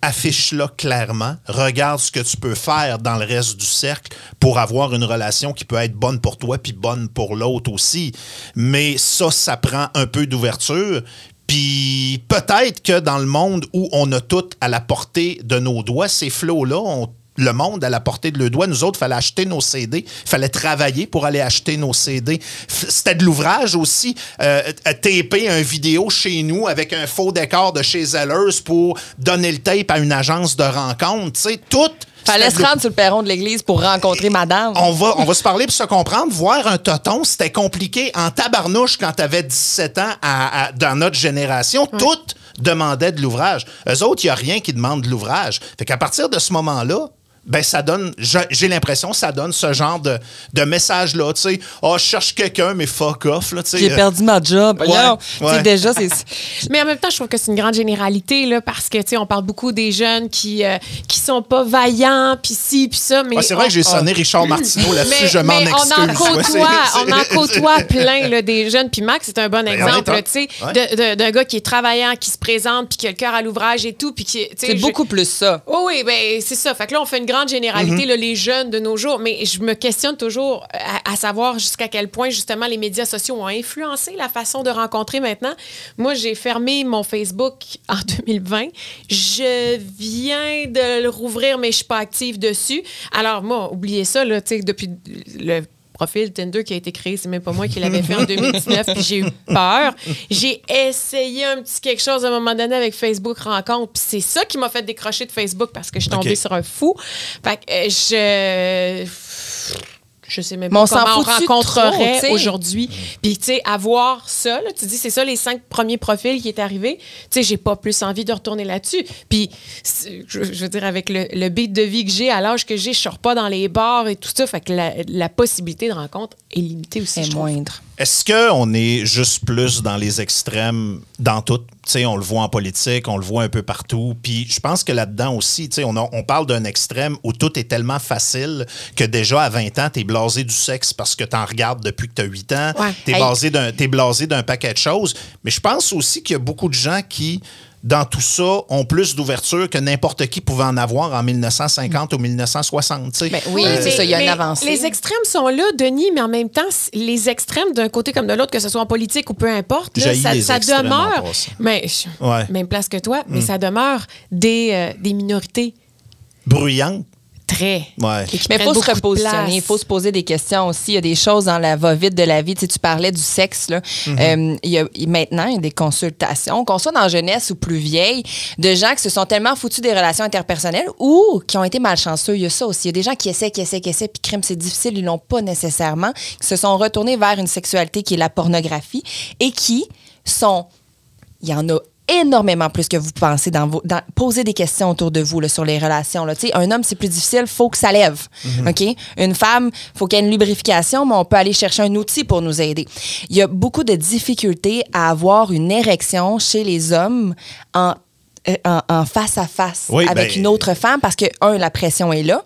affiche-la clairement, regarde ce que tu peux faire dans le reste du cercle pour avoir une relation qui peut être bonne pour toi puis bonne pour l'autre aussi. Mais ça, ça prend un peu d'ouverture. Puis peut-être que dans le monde où on a tout à la portée de nos doigts, ces flots-là, on le monde à la portée de le doigt. Nous autres, il fallait acheter nos CD. Il fallait travailler pour aller acheter nos CD. C'était de l'ouvrage aussi. Euh, taper un vidéo chez nous avec un faux décor de chez Zellers pour donner le tape à une agence de rencontre. Tu sais, tout.
Fallait se rendre sur le perron de l'église pour rencontrer madame.
on va, on va se parler pour se comprendre. Voir un toton, c'était compliqué en tabarnouche quand t'avais 17 ans à- à- dans notre génération. Tout demandait de l'ouvrage. Eux autres, il n'y a rien qui demande de l'ouvrage. Fait qu'à partir de ce moment-là, ben ça donne, j'ai l'impression, ça donne ce genre de, de message-là. Tu sais, oh, je cherche quelqu'un, mais fuck off. Là, tu sais.
J'ai perdu ma job. Sais,
ouais.
déjà, c'est.
Mais en même temps, je trouve que c'est une grande généralité, là, parce que, tu sais, on parle beaucoup des jeunes qui, euh, qui sont pas vaillants, puis ci, puis ça, mais...
Ah, c'est vrai
on-
que j'ai sonné Richard Martineau là-dessus, je m'en excuse.
on en
Ouais,
côtoie, on en côtoie plein là, des jeunes. Puis Max, c'est un bon
Ben,
exemple,
ouais,
tu sais,
ouais.
d'un gars qui est travaillant, qui se présente, puis qui a le cœur à l'ouvrage et tout, puis qui,
C'est
je-
beaucoup plus ça.
Oh oui, ben c'est ça. Fait que là, on fait une grande généralité,
Mhm.
là, les jeunes de nos jours. Mais je me questionne toujours à, à savoir jusqu'à quel point, justement, les médias sociaux ont influencé la façon de rencontrer maintenant. Moi, j'ai fermé mon Facebook en 2020. Je viens de le rouvrir, mais je suis pas active dessus. Alors, moi, oubliez ça, là, tu sais, depuis le profil Tinder qui a été créé, c'est même pas moi qui l'avais fait en 2019, puis j'ai eu peur. J'ai essayé un petit quelque chose à un moment donné avec Facebook Rencontre, puis c'est ça qui m'a fait décrocher de Facebook parce que je suis tombée sur un fou. Fait que euh, je je sais même
on
pas comment on rencontrerait aujourd'hui. Puis, tu sais, avoir ça, là, tu dis, c'est ça les cinq premiers profils qui est arrivé. Tu sais, j'ai pas plus envie de retourner là-dessus. Puis, je, je veux dire, avec le, le beat de vie que j'ai, à l'âge que j'ai, je sors pas dans les bars et tout ça. Fait que la, la possibilité de rencontre est limitée aussi, trouve.
moindre.
Est-ce qu'on est juste plus dans les extrêmes dans tout? Tu sais, on le voit en politique, on le voit un peu partout. Puis je pense que là-dedans aussi, tu sais, on, a- on parle d'un extrême où tout est tellement facile que déjà à 20 ans, tu es blasé du sexe parce que tu en regardes depuis que tu as 8 ans.
Ouais.
Tu es
Hey.
blasé d'un t'es blasé d'un paquet de choses. Mais je pense aussi qu'il y a beaucoup de gens qui dans tout ça, ont plus d'ouverture que n'importe qui pouvait en avoir en 1950 ou 1960. tu sais.
Ben oui,
Euh,
c'est ça, il y a une
mais
avancée.
Les extrêmes sont là, Denis, mais en même temps, les extrêmes d'un côté comme de l'autre, que ce soit en politique ou peu importe, là, ça, demeure. Mais,
Ouais.
Même place que toi, mais ça demeure des, euh, des minorités
bruyante.
Très.
Ouais.
Mais il faut se repositionner, il faut se poser des questions aussi. Il y a des choses dans la va-vite de la vie. Tu, sais, tu parlais du sexe. Là. Euh, il y a, maintenant, il y a des consultations, qu'on soit dans la jeunesse ou plus vieille, de gens qui se sont tellement foutus des relations interpersonnelles ou qui ont été malchanceux. Il y a ça aussi. Il y a des gens qui essaient, qui essaient, qui essaient, puis crime, c'est difficile, ils l'ont pas nécessairement, qui se sont retournés vers une sexualité qui est la pornographie et qui sont il y en a énormément plus que vous pensez dans vos. Dans, posez des questions autour de vous là, sur les relations. Là. Un homme, c'est plus difficile, faut que ça lève. OK? Une femme, faut qu'il y ait une lubrification, mais on peut aller chercher un outil pour nous aider. Il y a beaucoup de difficultés à avoir une érection chez les hommes en euh, en, en face à face
Oui,
avec
ben-
une autre femme parce que, un, la pression est là.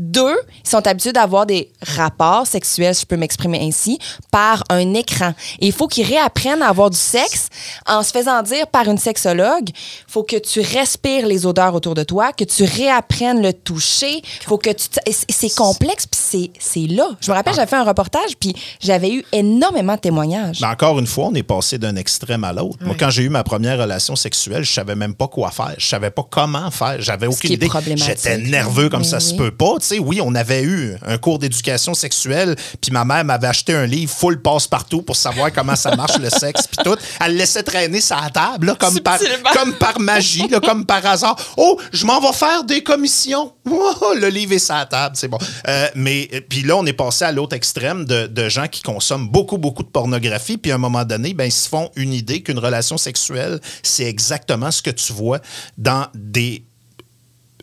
Deux, ils sont habitués d'avoir des rapports sexuels, si je peux m'exprimer ainsi, par un écran. Et il faut qu'ils réapprennent à avoir du sexe en se faisant dire par une sexologue, faut que tu respires les odeurs autour de toi, que tu réapprennes le toucher, faut que tu... c'est- complexe, puis c'est- là. Je me rappelle, j'avais fait un reportage, puis j'avais eu énormément de témoignages.
Mais encore une fois, on est passé d'un extrême à l'autre. Moi, quand j'ai eu ma première relation sexuelle, je savais même pas quoi faire. Je savais pas comment faire. J'avais aucune idée. J'étais nerveux comme ça se
oui.
peut pas. Sais, oui, on avait eu un cours d'éducation sexuelle, puis ma mère m'avait acheté un livre full passe-partout pour savoir comment ça marche le sexe, puis tout. Elle le laissait traîner la table, là, comme, par, comme par magie, là, comme par hasard. Oh, je m'en vais faire des commissions. Oh, le livre est la table, c'est bon. Euh, mais euh, puis là, on est passé à l'autre extrême de, de gens qui consomment beaucoup, beaucoup de pornographie, puis à un moment donné, ben, ils se font une idée qu'une relation sexuelle, c'est exactement ce que tu vois dans des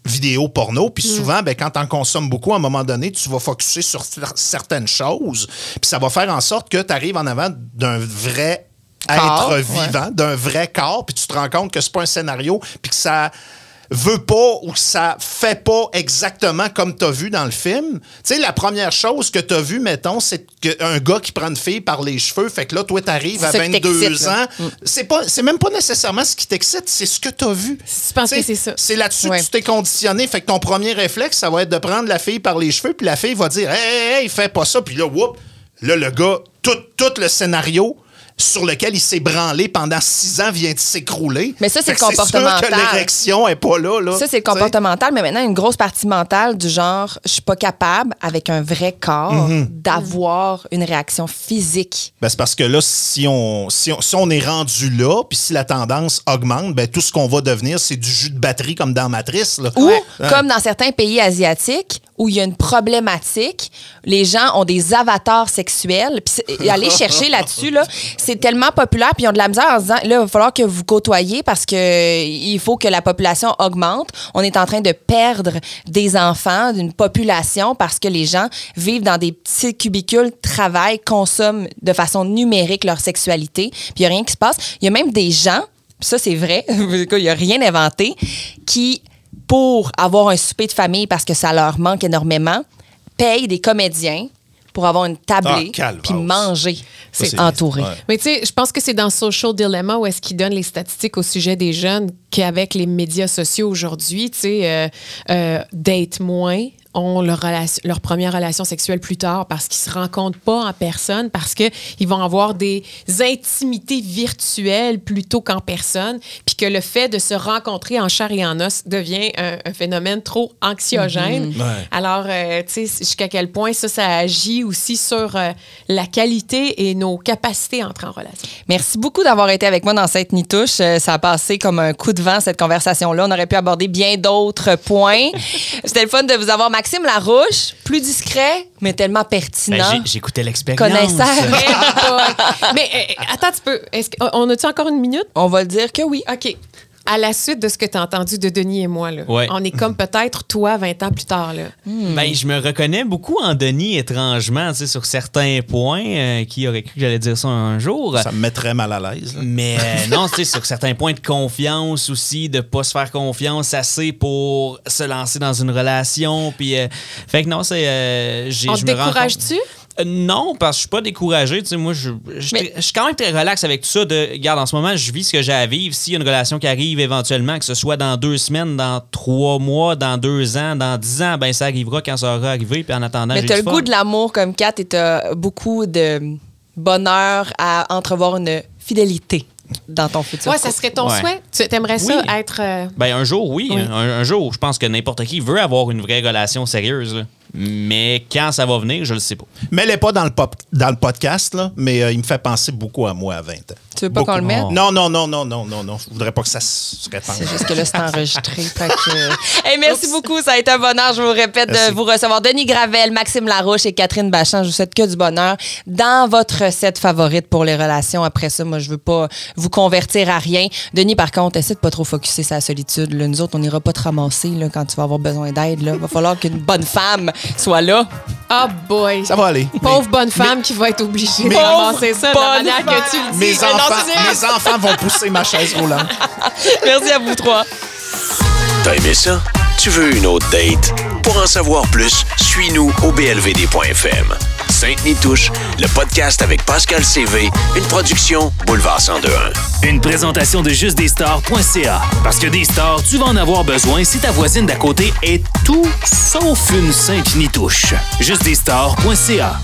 vidéos porno. Puis souvent, ben, quand tu en consommes beaucoup, à un moment donné, tu vas focuser sur cer- certaines choses. Puis ça va faire en sorte que tu arrives en avant d'un vrai
Corps,
être
ouais.
vivant, d'un vrai corps, puis tu te rends compte que c'est pas un scénario, puis que ça veut pas ou ça fait pas exactement comme tu as vu dans le film. Tu sais, la première chose que tu as vu, mettons, c'est un gars qui prend une fille par les cheveux, fait que là, toi, t'arrives à
ça qui
22
t'excite, là.
ans. C'est pas, c'est même pas nécessairement ce qui t'excite, c'est ce que tu as vu.
Tu penses que c'est ça.
C'est là-dessus
Ouais.
que tu t'es conditionné. Fait que ton premier réflexe, ça va être de prendre la fille par les cheveux, puis la fille va dire Hey, hey, hey, fais pas ça. Puis là, whoop, là, le gars, tout, tout le scénario sur lequel il s'est branlé pendant six ans vient de s'écrouler.
Mais ça, c'est le
sûr
comportemental.
que l'érection est pas là. là
Ça, c'est le comportemental, mais maintenant, une grosse partie mentale du genre, je suis pas capable, avec un vrai corps,
Mhm.
d'avoir une réaction physique.
Ben, c'est parce que là, si on, si on, si on est rendu là, puis si la tendance augmente, ben, tout ce qu'on va devenir, c'est du jus de batterie comme dans Matrice. Là.
Ou,
Ouais.
comme dans certains pays asiatiques, où il y a une problématique, les gens ont des avatars sexuels. Puis aller chercher là-dessus, là, c'est tellement populaire, puis ils ont de la misère en disant, là, il va falloir que vous côtoyez parce que euh, il faut que la population augmente. On est en train de perdre des enfants, d'une population, parce que les gens vivent dans des petits cubicules, travaillent, consomment de façon numérique leur sexualité, puis il n'y a rien qui se passe. Il y a même des gens, ça c'est vrai, il n'y a rien inventé, qui pour avoir un souper de famille parce que ça leur manque énormément, payent des comédiens pour avoir une tablée
Ah,
puis manger
c'est-
entouré.
ouais.
Mais tu sais, je pense que c'est dans Social Dilemma où est-ce qu'ils donnent les statistiques au sujet des jeunes qu'avec les médias sociaux aujourd'hui, tu sais, euh, euh, datent moins, ont leur, relation- leur première relation sexuelle plus tard parce qu'ils se rencontrent pas en personne, parce qu'ils vont avoir des intimités virtuelles plutôt qu'en personne, puis que le fait de se rencontrer en chair et en os devient un, un phénomène trop anxiogène.
Ouais.
Alors, euh, tu sais, jusqu'à quel point ça, ça agit aussi sur euh, la qualité et nos capacités à entrer en relation.
Merci beaucoup d'avoir été avec moi dans cette nitouche. Euh, Ça a passé comme un coup de vent, cette conversation-là. On aurait pu aborder bien d'autres points. C'était le fun de vous avoir. Maxime Larouche, plus discret, mais tellement
Ben,
pertinent.
j'ai- J'écoutais l'expérience.
Connaisseur.
Mais euh, attends un petit peu. Est-ce a-tu encore une minute?
On va le dire que oui.
OK. À la suite de ce que tu as entendu de Denis et moi, là,
Ouais.
on est comme peut-être toi 20 ans plus tard. Là.
Ben, je me reconnais beaucoup en Denis, étrangement, tu sais, sur certains points. euh, qui aurait cru que j'allais dire ça un jour?
Ça me mettrait mal à l'aise.
Mais euh, non, tu sais, sur certains points de confiance aussi, de pas se faire confiance assez pour se lancer dans une relation. Puis, euh, fait que non, c'est. euh,
On
je
te décourage-tu?
Euh, non, parce que je suis pas découragé. Tu sais, moi, je, je,
Mais-
je suis quand même très relax avec tout ça. De, regarde, en ce moment, je vis ce que j'ai à vivre. S'il y a une relation qui arrive éventuellement, que ce soit dans deux semaines, dans trois mois, dans deux ans, dans dix ans, ben ça arrivera quand ça aura arrivé. Puis en attendant,
Mais
du
le
fun.
goût de l'amour comme Kat et t'as beaucoup de bonheur à entrevoir une fidélité dans ton futur.
Ouais, ça serait ton
Ouais.
souhait? Tu aimerais ça être. euh,
Ben, un jour, oui.
Oui.
Un, un jour, je pense que n'importe qui veut avoir une vraie relation sérieuse. là. Mais quand ça va venir, je le sais pas.
Mets-les pas dans le, pop- dans le podcast, là, mais euh, il me fait penser beaucoup à moi à 20 ans.
Tu veux pas qu'on le mette?
Non, non, non, non, non, non, non. Je voudrais pas que ça se répande.
C'est juste que là, c'est enregistré. que- Hey, merci beaucoup. Ça a été un bonheur, je vous répète,
Merci.
de vous recevoir. Denis Gravel, Maxime Larouche et Catherine Bachand. Je vous souhaite que du bonheur dans votre recette favorite pour les relations. Après ça, moi, je veux pas vous convertir à rien. Denis, par contre, essaie de pas trop focuser sa solitude. là. Nous autres, on n'ira pas te ramasser là, quand tu vas avoir besoin d'aide. Il va falloir qu'une bonne femme soit là.
Oh boy.
Ça va aller.
Pauvre bonne femme qui va être obligée de
Mais-
ramasser ça de la
Bonne
manière que tu le dis.
Mes enfants, mes enfants vont pousser ma chaise roulante.
Merci à vous trois.
T'as aimé ça? Tu veux une autre date? Pour en savoir plus, suis-nous au blvd.fm. Sainte-Nitouche, le podcast avec Pascal CV, une production Boulevard 1021.
Une présentation de justdesstars.ca. Parce que des stars, tu vas en avoir besoin si ta voisine d'à côté est tout sauf une sainte nitouche. Justdesstars.ca.